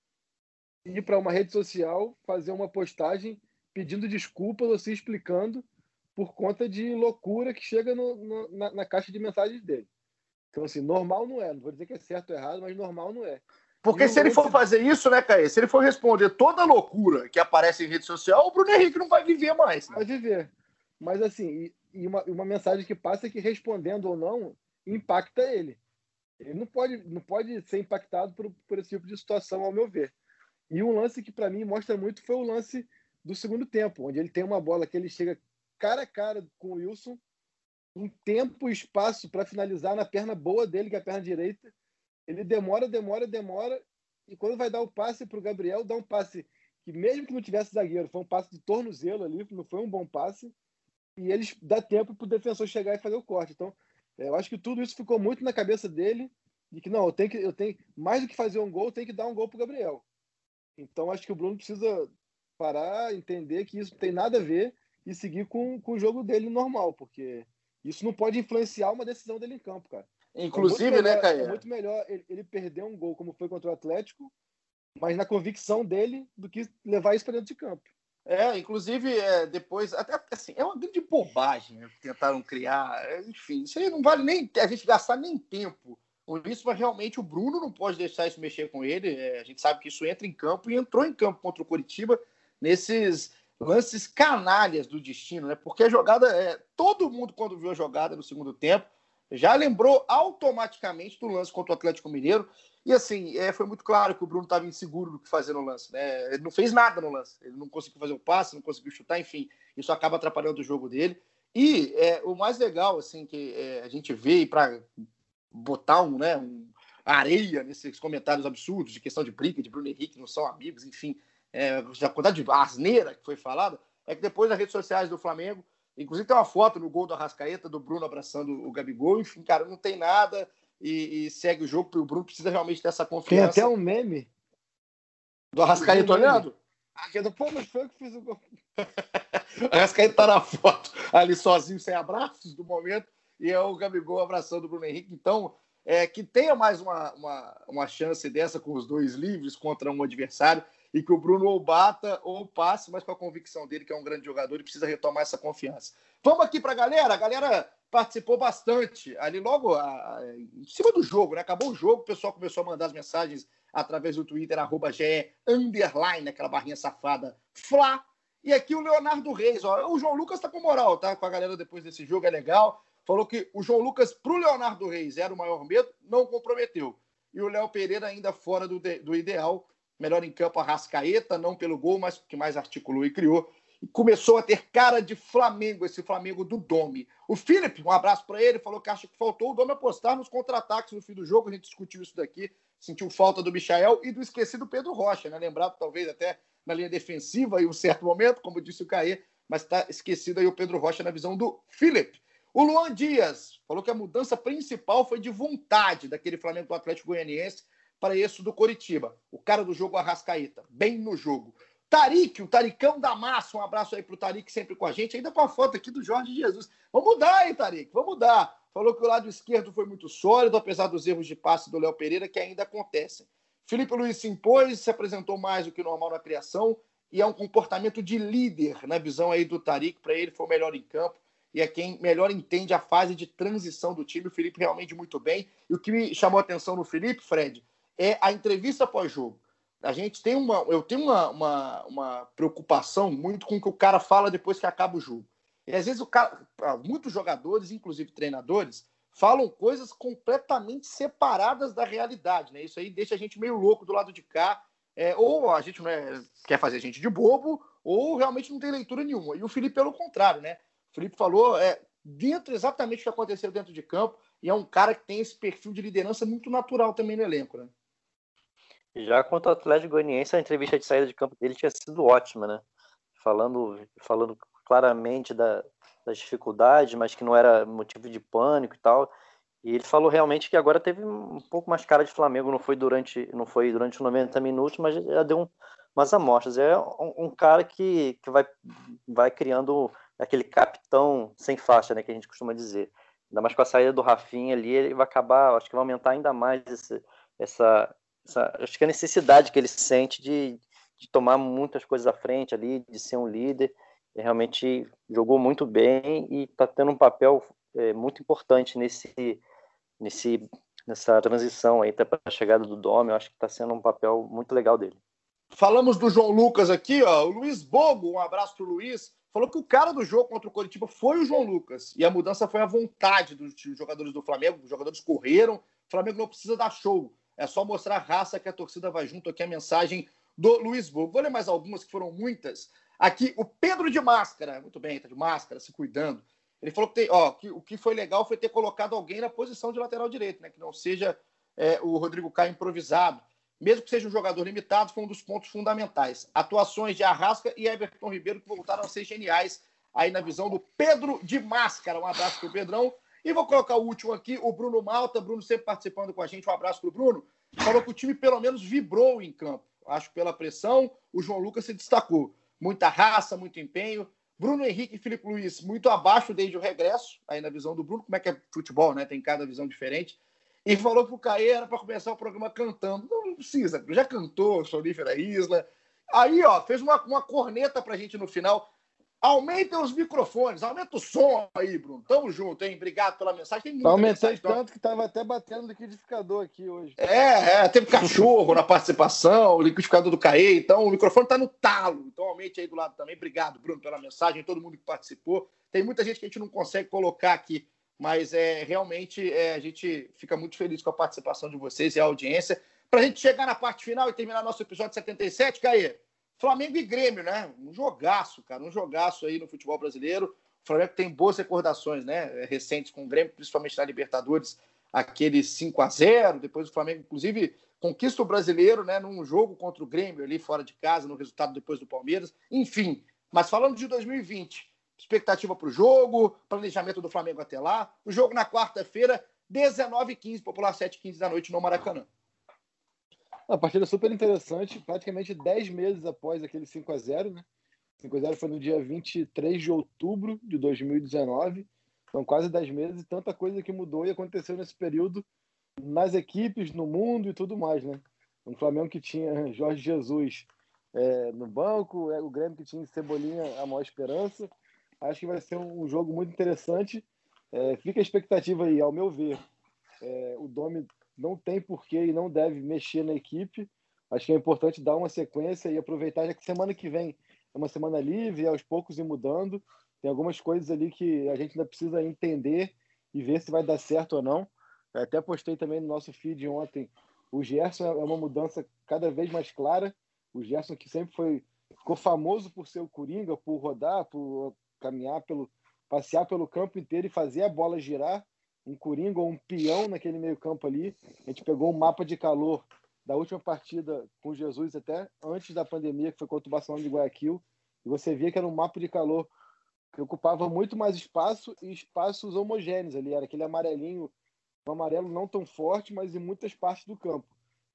ir para uma rede social fazer uma postagem pedindo desculpas ou se explicando por conta de loucura que chega no, no, na, na, caixa de mensagens dele. Então, assim, normal não é. Não vou dizer que é certo ou errado, mas normal não é. Porque se ele for fazer isso, né, Caê? Se ele for responder toda a loucura que aparece em rede social, o Bruno Henrique não vai viver mais. Né? Vai viver. Mas assim, e, e uma, uma mensagem que passa é que respondendo ou não, impacta ele. Ele não pode, não pode ser impactado por, por esse tipo de situação, ao meu ver. E um lance que para mim mostra muito foi o lance do segundo tempo, onde ele tem uma bola que ele chega cara a cara com o Wilson, um tempo e espaço para finalizar na perna boa dele, que é a perna direita, ele demora, demora, demora, e quando vai dar o passe para o Gabriel, dá um passe que, mesmo que não tivesse zagueiro, foi um passe de tornozelo ali, não foi um bom passe, e eles dá tempo para o defensor chegar e fazer o corte. Então, eu acho que tudo isso ficou muito na cabeça dele, de que não, eu tenho que, eu tenho mais do que fazer um gol, eu tenho que dar um gol para o Gabriel. Então, acho que o Bruno precisa parar, entender que isso tem nada a ver e seguir com, com o jogo dele normal, porque isso não pode influenciar uma decisão dele em campo, cara. Inclusive, é né, Caio? É muito melhor ele, ele, perder um gol como foi contra o Atlético, mas na convicção dele, do que levar isso para dentro de campo. É, inclusive, é, depois, até assim, é uma grande bobagem né, tentaram criar, é, enfim, isso aí não vale nem a gente gastar nem tempo com isso, mas realmente o Bruno não pode deixar isso mexer com ele. É, a gente sabe que isso entra em campo e entrou em campo contra o Curitiba nesses lances canalhas do destino, né? Porque a jogada é. Todo mundo, quando viu a jogada no segundo tempo, já lembrou automaticamente do lance contra o Atlético Mineiro. E assim, é, foi muito claro que o Bruno estava inseguro do que fazer no lance. Né? Ele não fez nada no lance. Ele não conseguiu fazer o passe, não conseguiu chutar, enfim. Isso acaba atrapalhando o jogo dele. E é, o mais legal, assim, que é, a gente vê para botar um, né, um areia nesses comentários absurdos de questão de briga, de Bruno Henrique, não são amigos, enfim, é, a quantidade de asneira que foi falada, é que depois das redes sociais do Flamengo, Inclusive tem uma foto no gol do Arrascaeta, do Bruno abraçando o Gabigol. Enfim, cara, não tem nada e, e segue o jogo, porque o Bruno precisa realmente ter essa confiança. Tem até um meme. Do Arrascaeta olhando? Aquele, Pô, mas foi eu que fiz o gol. o Arrascaeta tá na foto ali sozinho, sem abraços do momento, e é o Gabigol abraçando o Bruno Henrique. Então, é, que tenha mais uma, uma, uma chance dessa com os dois livres contra um adversário e que o Bruno ou bata ou passe, mas com a convicção dele que é um grande jogador e precisa retomar essa confiança. Vamos aqui para a galera. A galera participou bastante ali logo a, a, em cima do jogo, né? Acabou o jogo, o pessoal começou a mandar as mensagens através do Twitter, arroba GE, underline, aquela barrinha safada, Fla. E aqui o Leonardo Reis, ó. O João Lucas tá com moral, tá? Com a galera depois desse jogo, é legal. Falou que o João Lucas, pro Leonardo Reis, era o maior medo, não comprometeu. e o Léo Pereira ainda fora do, do ideal. Melhor em campo a Rascaeta, não pelo gol, mas porque mais articulou e criou. E começou a ter cara de Flamengo, esse Flamengo do Domi. O Felipe, um abraço para ele, falou que acha que faltou o Domi apostar nos contra-ataques no fim do jogo. A gente discutiu isso daqui, sentiu falta do Michael e do esquecido Pedro Rocha, né? Lembrado talvez até na linha defensiva em um certo momento, como disse o Caê, mas está esquecido aí o Pedro Rocha na visão do Felipe. O Luan Dias falou que a mudança principal foi de vontade daquele Flamengo do Atlético Goianiense para esse do Coritiba. O cara do jogo Arrascaeta, bem no jogo. Tarik, o Taricão da Massa, um abraço aí pro Tarik sempre com a gente, ainda com a foto aqui do Jorge Jesus. Vamos mudar, hein, Tarik? Vamos mudar. Falou que o lado esquerdo foi muito sólido, apesar dos erros de passe do Léo Pereira, que ainda acontecem. Felipe Luiz se impôs, se apresentou mais do que normal na criação, e é um comportamento de líder na visão aí do Tarik. Para ele, foi o melhor em campo e é quem melhor entende a fase de transição do time. O Felipe realmente muito bem. E o que me chamou a atenção no Felipe, Fred, é a entrevista pós-jogo. A gente tem uma. Eu tenho uma, uma, uma, preocupação muito com o que o cara fala depois que acaba o jogo. E às vezes o cara, muitos jogadores, inclusive treinadores, falam coisas completamente separadas da realidade. Né? Isso aí deixa a gente meio louco do lado de cá é, ou a gente não é, quer fazer gente de bobo, ou realmente não tem leitura nenhuma. E o Felipe, pelo contrário, né? O Felipe falou é, dentro exatamente o que aconteceu dentro de campo, e é um cara que tem esse perfil de liderança muito natural também no elenco, né? Já quanto ao Atlético Goianiense, a entrevista de saída de campo dele tinha sido ótima, né? Falando, falando claramente da, das dificuldades, mas que não era motivo de pânico e tal. E ele falou realmente que agora teve um pouco mais cara de Flamengo, não foi durante, não foi durante os 90 minutos, mas já deu um, umas amostras. É um, um, cara que, que vai, vai criando aquele capitão sem faixa, né, que a gente costuma dizer. Ainda mais com a saída do Rafinha ali, ele vai acabar, acho que vai aumentar ainda mais esse, essa, essa, acho que a necessidade que ele sente de, de tomar muitas coisas à frente ali, de ser um líder. Ele realmente jogou muito bem e está tendo um papel é, muito importante nesse nesse, nessa transição aí para a chegada do Dome. Eu acho que está sendo um papel muito legal dele. Falamos do João Lucas aqui, ó. O Luiz Bogo, um abraço pro Luiz, falou que o cara do jogo contra o Coritiba foi o João Lucas. E a mudança foi à vontade dos jogadores do Flamengo. Os jogadores correram. O Flamengo não precisa dar show. É só mostrar a raça que a torcida vai junto aqui. A mensagem do Luiz Bogo. Vou ler mais algumas, que foram muitas. Aqui, o Pedro de Máscara. Muito bem, tá de máscara, se cuidando. Ele falou que, tem, ó, que o que foi legal foi ter colocado alguém na posição de lateral direito, né? Que não seja é, o Rodrigo Caio improvisado. Mesmo que seja um jogador limitado, foi um dos pontos fundamentais. Atuações de Arrasca e Everton Ribeiro que voltaram a ser geniais aí na visão do Pedro de Máscara. Um abraço para o Pedrão. E vou colocar o último aqui, o Bruno Malta. Bruno sempre participando com a gente. Um abraço para o Bruno. Falou que o time pelo menos vibrou em campo. Acho pela pressão, o João Lucas se destacou. Muita raça, muito empenho. Bruno Henrique e Felipe Luiz, muito abaixo desde o regresso, aí na visão do Bruno, como é que é futebol, né? Tem cada visão diferente. E falou que o Caê era para começar o programa cantando. Não, não precisa, já cantou Sonífera Isla. Aí, ó, fez uma, uma corneta pra gente no final. Aumentem os microfones, aumenta o som aí, Bruno. Tamo junto, hein? Obrigado pela mensagem. Tem muita Aumentei mensagem, tanto que tava até batendo no liquidificador aqui hoje. É, é, teve cachorro na participação, o liquidificador do CAE, então o microfone tá no talo. Então aumente aí do lado também. Obrigado, Bruno, pela mensagem, todo mundo que participou. Tem muita gente que a gente não consegue colocar aqui, mas é realmente é, a gente fica muito feliz com a participação de vocês e a audiência. Pra gente chegar na parte final e terminar nosso episódio 77, Caê, Flamengo e Grêmio, né? Um jogaço, cara, um jogaço aí no futebol brasileiro. O Flamengo tem boas recordações, né? Recentes com o Grêmio, principalmente na Libertadores, aquele 5 a 0 Depois o Flamengo, inclusive, conquista o brasileiro, né? Num jogo contra o Grêmio ali fora de casa, no resultado depois do Palmeiras. Enfim, mas falando de 2020, expectativa para o jogo, planejamento do Flamengo até lá. O jogo na quarta-feira, 19h15, popular 7h15 da noite no Maracanã. Uma partida super interessante, praticamente 10 meses após aquele 5 a 0 né? 5 a 0 foi no dia 23 de outubro de 2019. São quase 10 meses e tanta coisa que mudou e aconteceu nesse período nas equipes, no mundo e tudo mais, né? Um Flamengo que tinha Jorge Jesus é, no banco, é, o Grêmio que tinha Cebolinha a maior esperança. Acho que vai ser um jogo muito interessante. É, fica a expectativa aí, ao meu ver. É, o Domi não tem porquê e não deve mexer na equipe. Acho que é importante dar uma sequência e aproveitar, já que semana que vem é uma semana livre, aos poucos ir mudando. Tem algumas coisas ali que a gente ainda precisa entender e ver se vai dar certo ou não. Eu até postei também no nosso feed ontem O Gerson é uma mudança cada vez mais clara. O Gerson que sempre foi ficou famoso por ser o coringa, por rodar, por caminhar pelo passear pelo campo inteiro e fazer a bola girar, um coringa ou um peão naquele meio-campo ali. A gente pegou um mapa de calor da última partida com Jesus até antes da pandemia, que foi contra o Barcelona de Guayaquil, e você via que era um mapa de calor que ocupava muito mais espaço e espaços homogêneos ali, era aquele amarelinho, um amarelo não tão forte, mas em muitas partes do campo.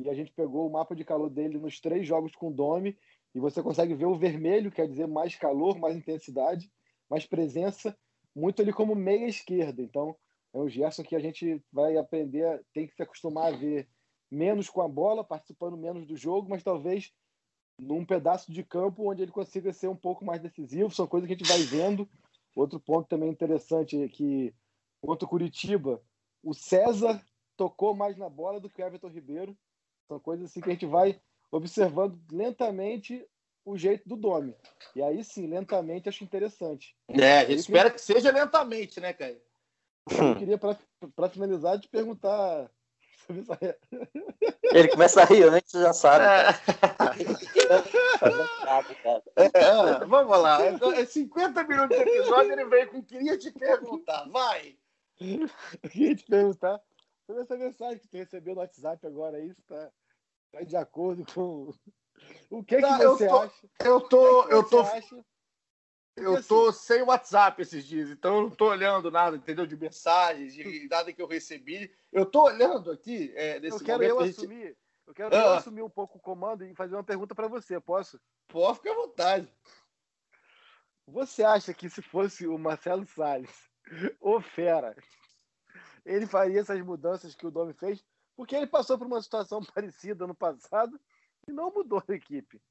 E a gente pegou o mapa de calor dele nos três jogos com o Dome, e você consegue ver o vermelho, quer dizer mais calor, mais intensidade, mais presença, muito ali como meia esquerda. Então, é um Gerson que a gente vai aprender, tem que se acostumar a ver menos com a bola, participando menos do jogo, mas talvez num pedaço de campo onde ele consiga ser um pouco mais decisivo. São coisas que a gente vai vendo. Outro ponto também interessante é que contra o Curitiba, o César tocou mais na bola do que o Everton Ribeiro. São coisas assim que a gente vai observando lentamente o jeito do Domi. E aí sim, lentamente acho interessante. É, a gente espera que... que seja lentamente, né, Caio? Eu queria, para finalizar, te perguntar ele começa a rir antes, já sabe. É. É, vamos lá. É 50 minutos de episódio, ele veio com queria te perguntar. Vai! Eu queria te perguntar sobre essa mensagem que tu recebeu no WhatsApp agora aí, está tá de acordo com o que, tá, que você eu tô, acha? Eu tô, eu tô, acha? Eu assim, tô sem WhatsApp esses dias, então eu não tô olhando nada, entendeu? De mensagens, de nada que eu recebi. Eu tô olhando aqui é, nesse eu quero eu gente... assumir. Eu quero ah. eu assumir um pouco o comando e fazer uma pergunta para você, posso? Pode ficar à vontade. Você acha que se fosse o Marcelo Salles, o Fera, ele faria essas mudanças que o Domi fez? Porque ele passou por uma situação parecida no passado e não mudou a equipe.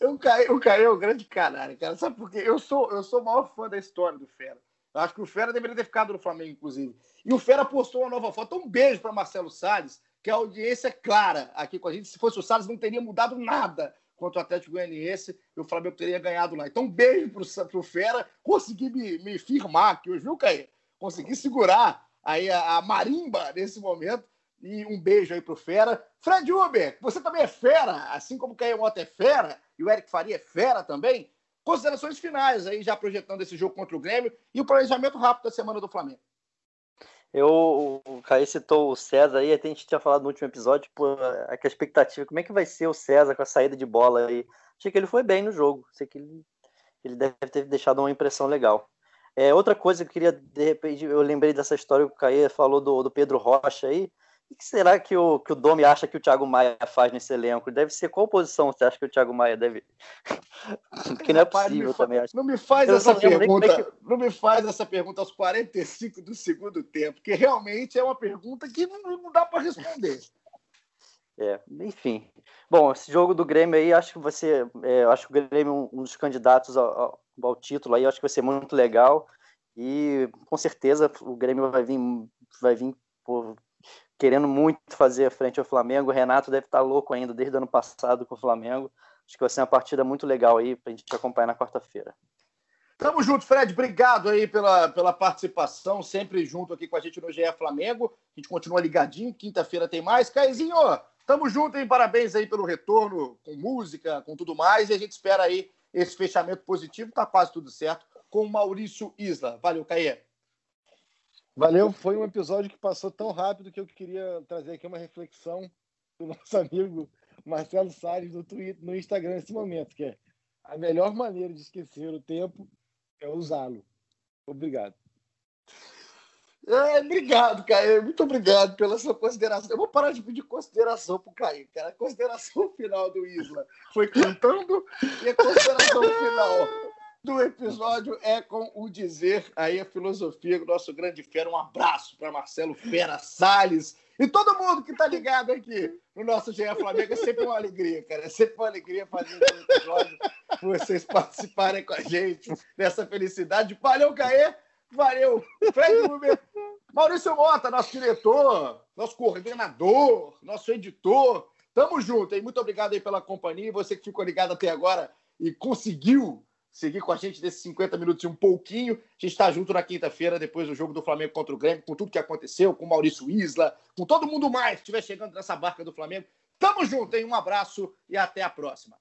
Eu caí, o Caio é um grande caralho, cara. Sabe por quê? Eu sou, eu sou o maior fã da história do Fera. Eu acho que o Fera deveria ter ficado no Flamengo, inclusive. E o Fera postou uma nova foto. Um beijo para Marcelo Salles, que a audiência é clara aqui com a gente. Se fosse o Salles, não teria mudado nada contra o Atlético Goianiense e o Flamengo teria ganhado lá. Então, um beijo pro, pro Fera. Consegui me, me firmar aqui hoje, viu, Caio? Consegui segurar aí a, a marimba nesse momento. E um beijo aí pro Fera. Fred Uber, você também é fera, assim como o Caio Mota é fera e o Eric Faria é fera também. Considerações finais aí, já projetando esse jogo contra o Grêmio e o planejamento rápido da semana do Flamengo. Eu, o Caio citou o César aí, a gente tinha falado no último episódio, pô, a, expectativa, como é que vai ser o César com a saída de bola aí? Achei que ele foi bem no jogo, sei que ele, ele deve ter deixado uma impressão legal. É, outra coisa que eu queria, de repente, eu lembrei dessa história que o Caio falou do, do Pedro Rocha aí, o que será que o, que o Domi acha que o Thiago Maia faz nesse elenco? Deve ser qual posição você acha que o Thiago Maia deve. que não é possível também. Acho. Não me faz eu essa pergunta. É que... Não me faz essa pergunta aos 45 do segundo tempo, porque realmente é uma pergunta que não, não dá para responder. É, enfim. Bom, esse jogo do Grêmio aí, acho que você. É, acho que o Grêmio é um, um dos candidatos ao, ao, ao, título aí, acho que vai ser muito legal. E com certeza o Grêmio vai vir, vai vir por querendo muito fazer frente ao Flamengo. O Renato deve estar louco ainda desde o ano passado com o Flamengo. Acho que vai ser uma partida muito legal aí para a gente acompanhar na quarta-feira. Tamo junto, Fred. Obrigado aí pela, pela participação, sempre junto aqui com a gente no GE Flamengo. A gente continua ligadinho, quinta-feira tem mais. Caizinho, tamo junto, hein? Parabéns aí pelo retorno, com música, com tudo mais. E a gente espera aí esse fechamento positivo. Tá quase tudo certo com o Maurício Isla. Valeu, Caê. Valeu, foi um episódio que passou tão rápido que eu queria trazer aqui uma reflexão do nosso amigo Marcelo Salles no Twitter, no Instagram nesse momento, que é a melhor maneira de esquecer o tempo é usá-lo. Obrigado. É, obrigado, Caio. Muito obrigado pela sua consideração. Eu vou parar de pedir consideração pro Caio, cara. A consideração final do Isla foi cantando e a consideração final do episódio é com o dizer aí a filosofia do nosso grande fera. Um abraço para Marcelo Fera Salles e todo mundo que está ligado aqui no nosso GE Flamengo. É sempre uma alegria, cara. É sempre uma alegria fazer um episódio, vocês participarem com a gente dessa felicidade. Valeu, Caê. Valeu, Fred Uber. Maurício Mota, nosso diretor, nosso coordenador, nosso editor. Tamo junto, hein? Muito obrigado aí pela companhia. Você que ficou ligado até agora e conseguiu seguir com a gente desses 50 minutos e um pouquinho. A gente está junto na quinta-feira, depois do jogo do Flamengo contra o Grêmio, com tudo que aconteceu, com Maurício Isla, com todo mundo mais que estiver chegando nessa barca do Flamengo. Tamo junto, hein? Um abraço e até a próxima.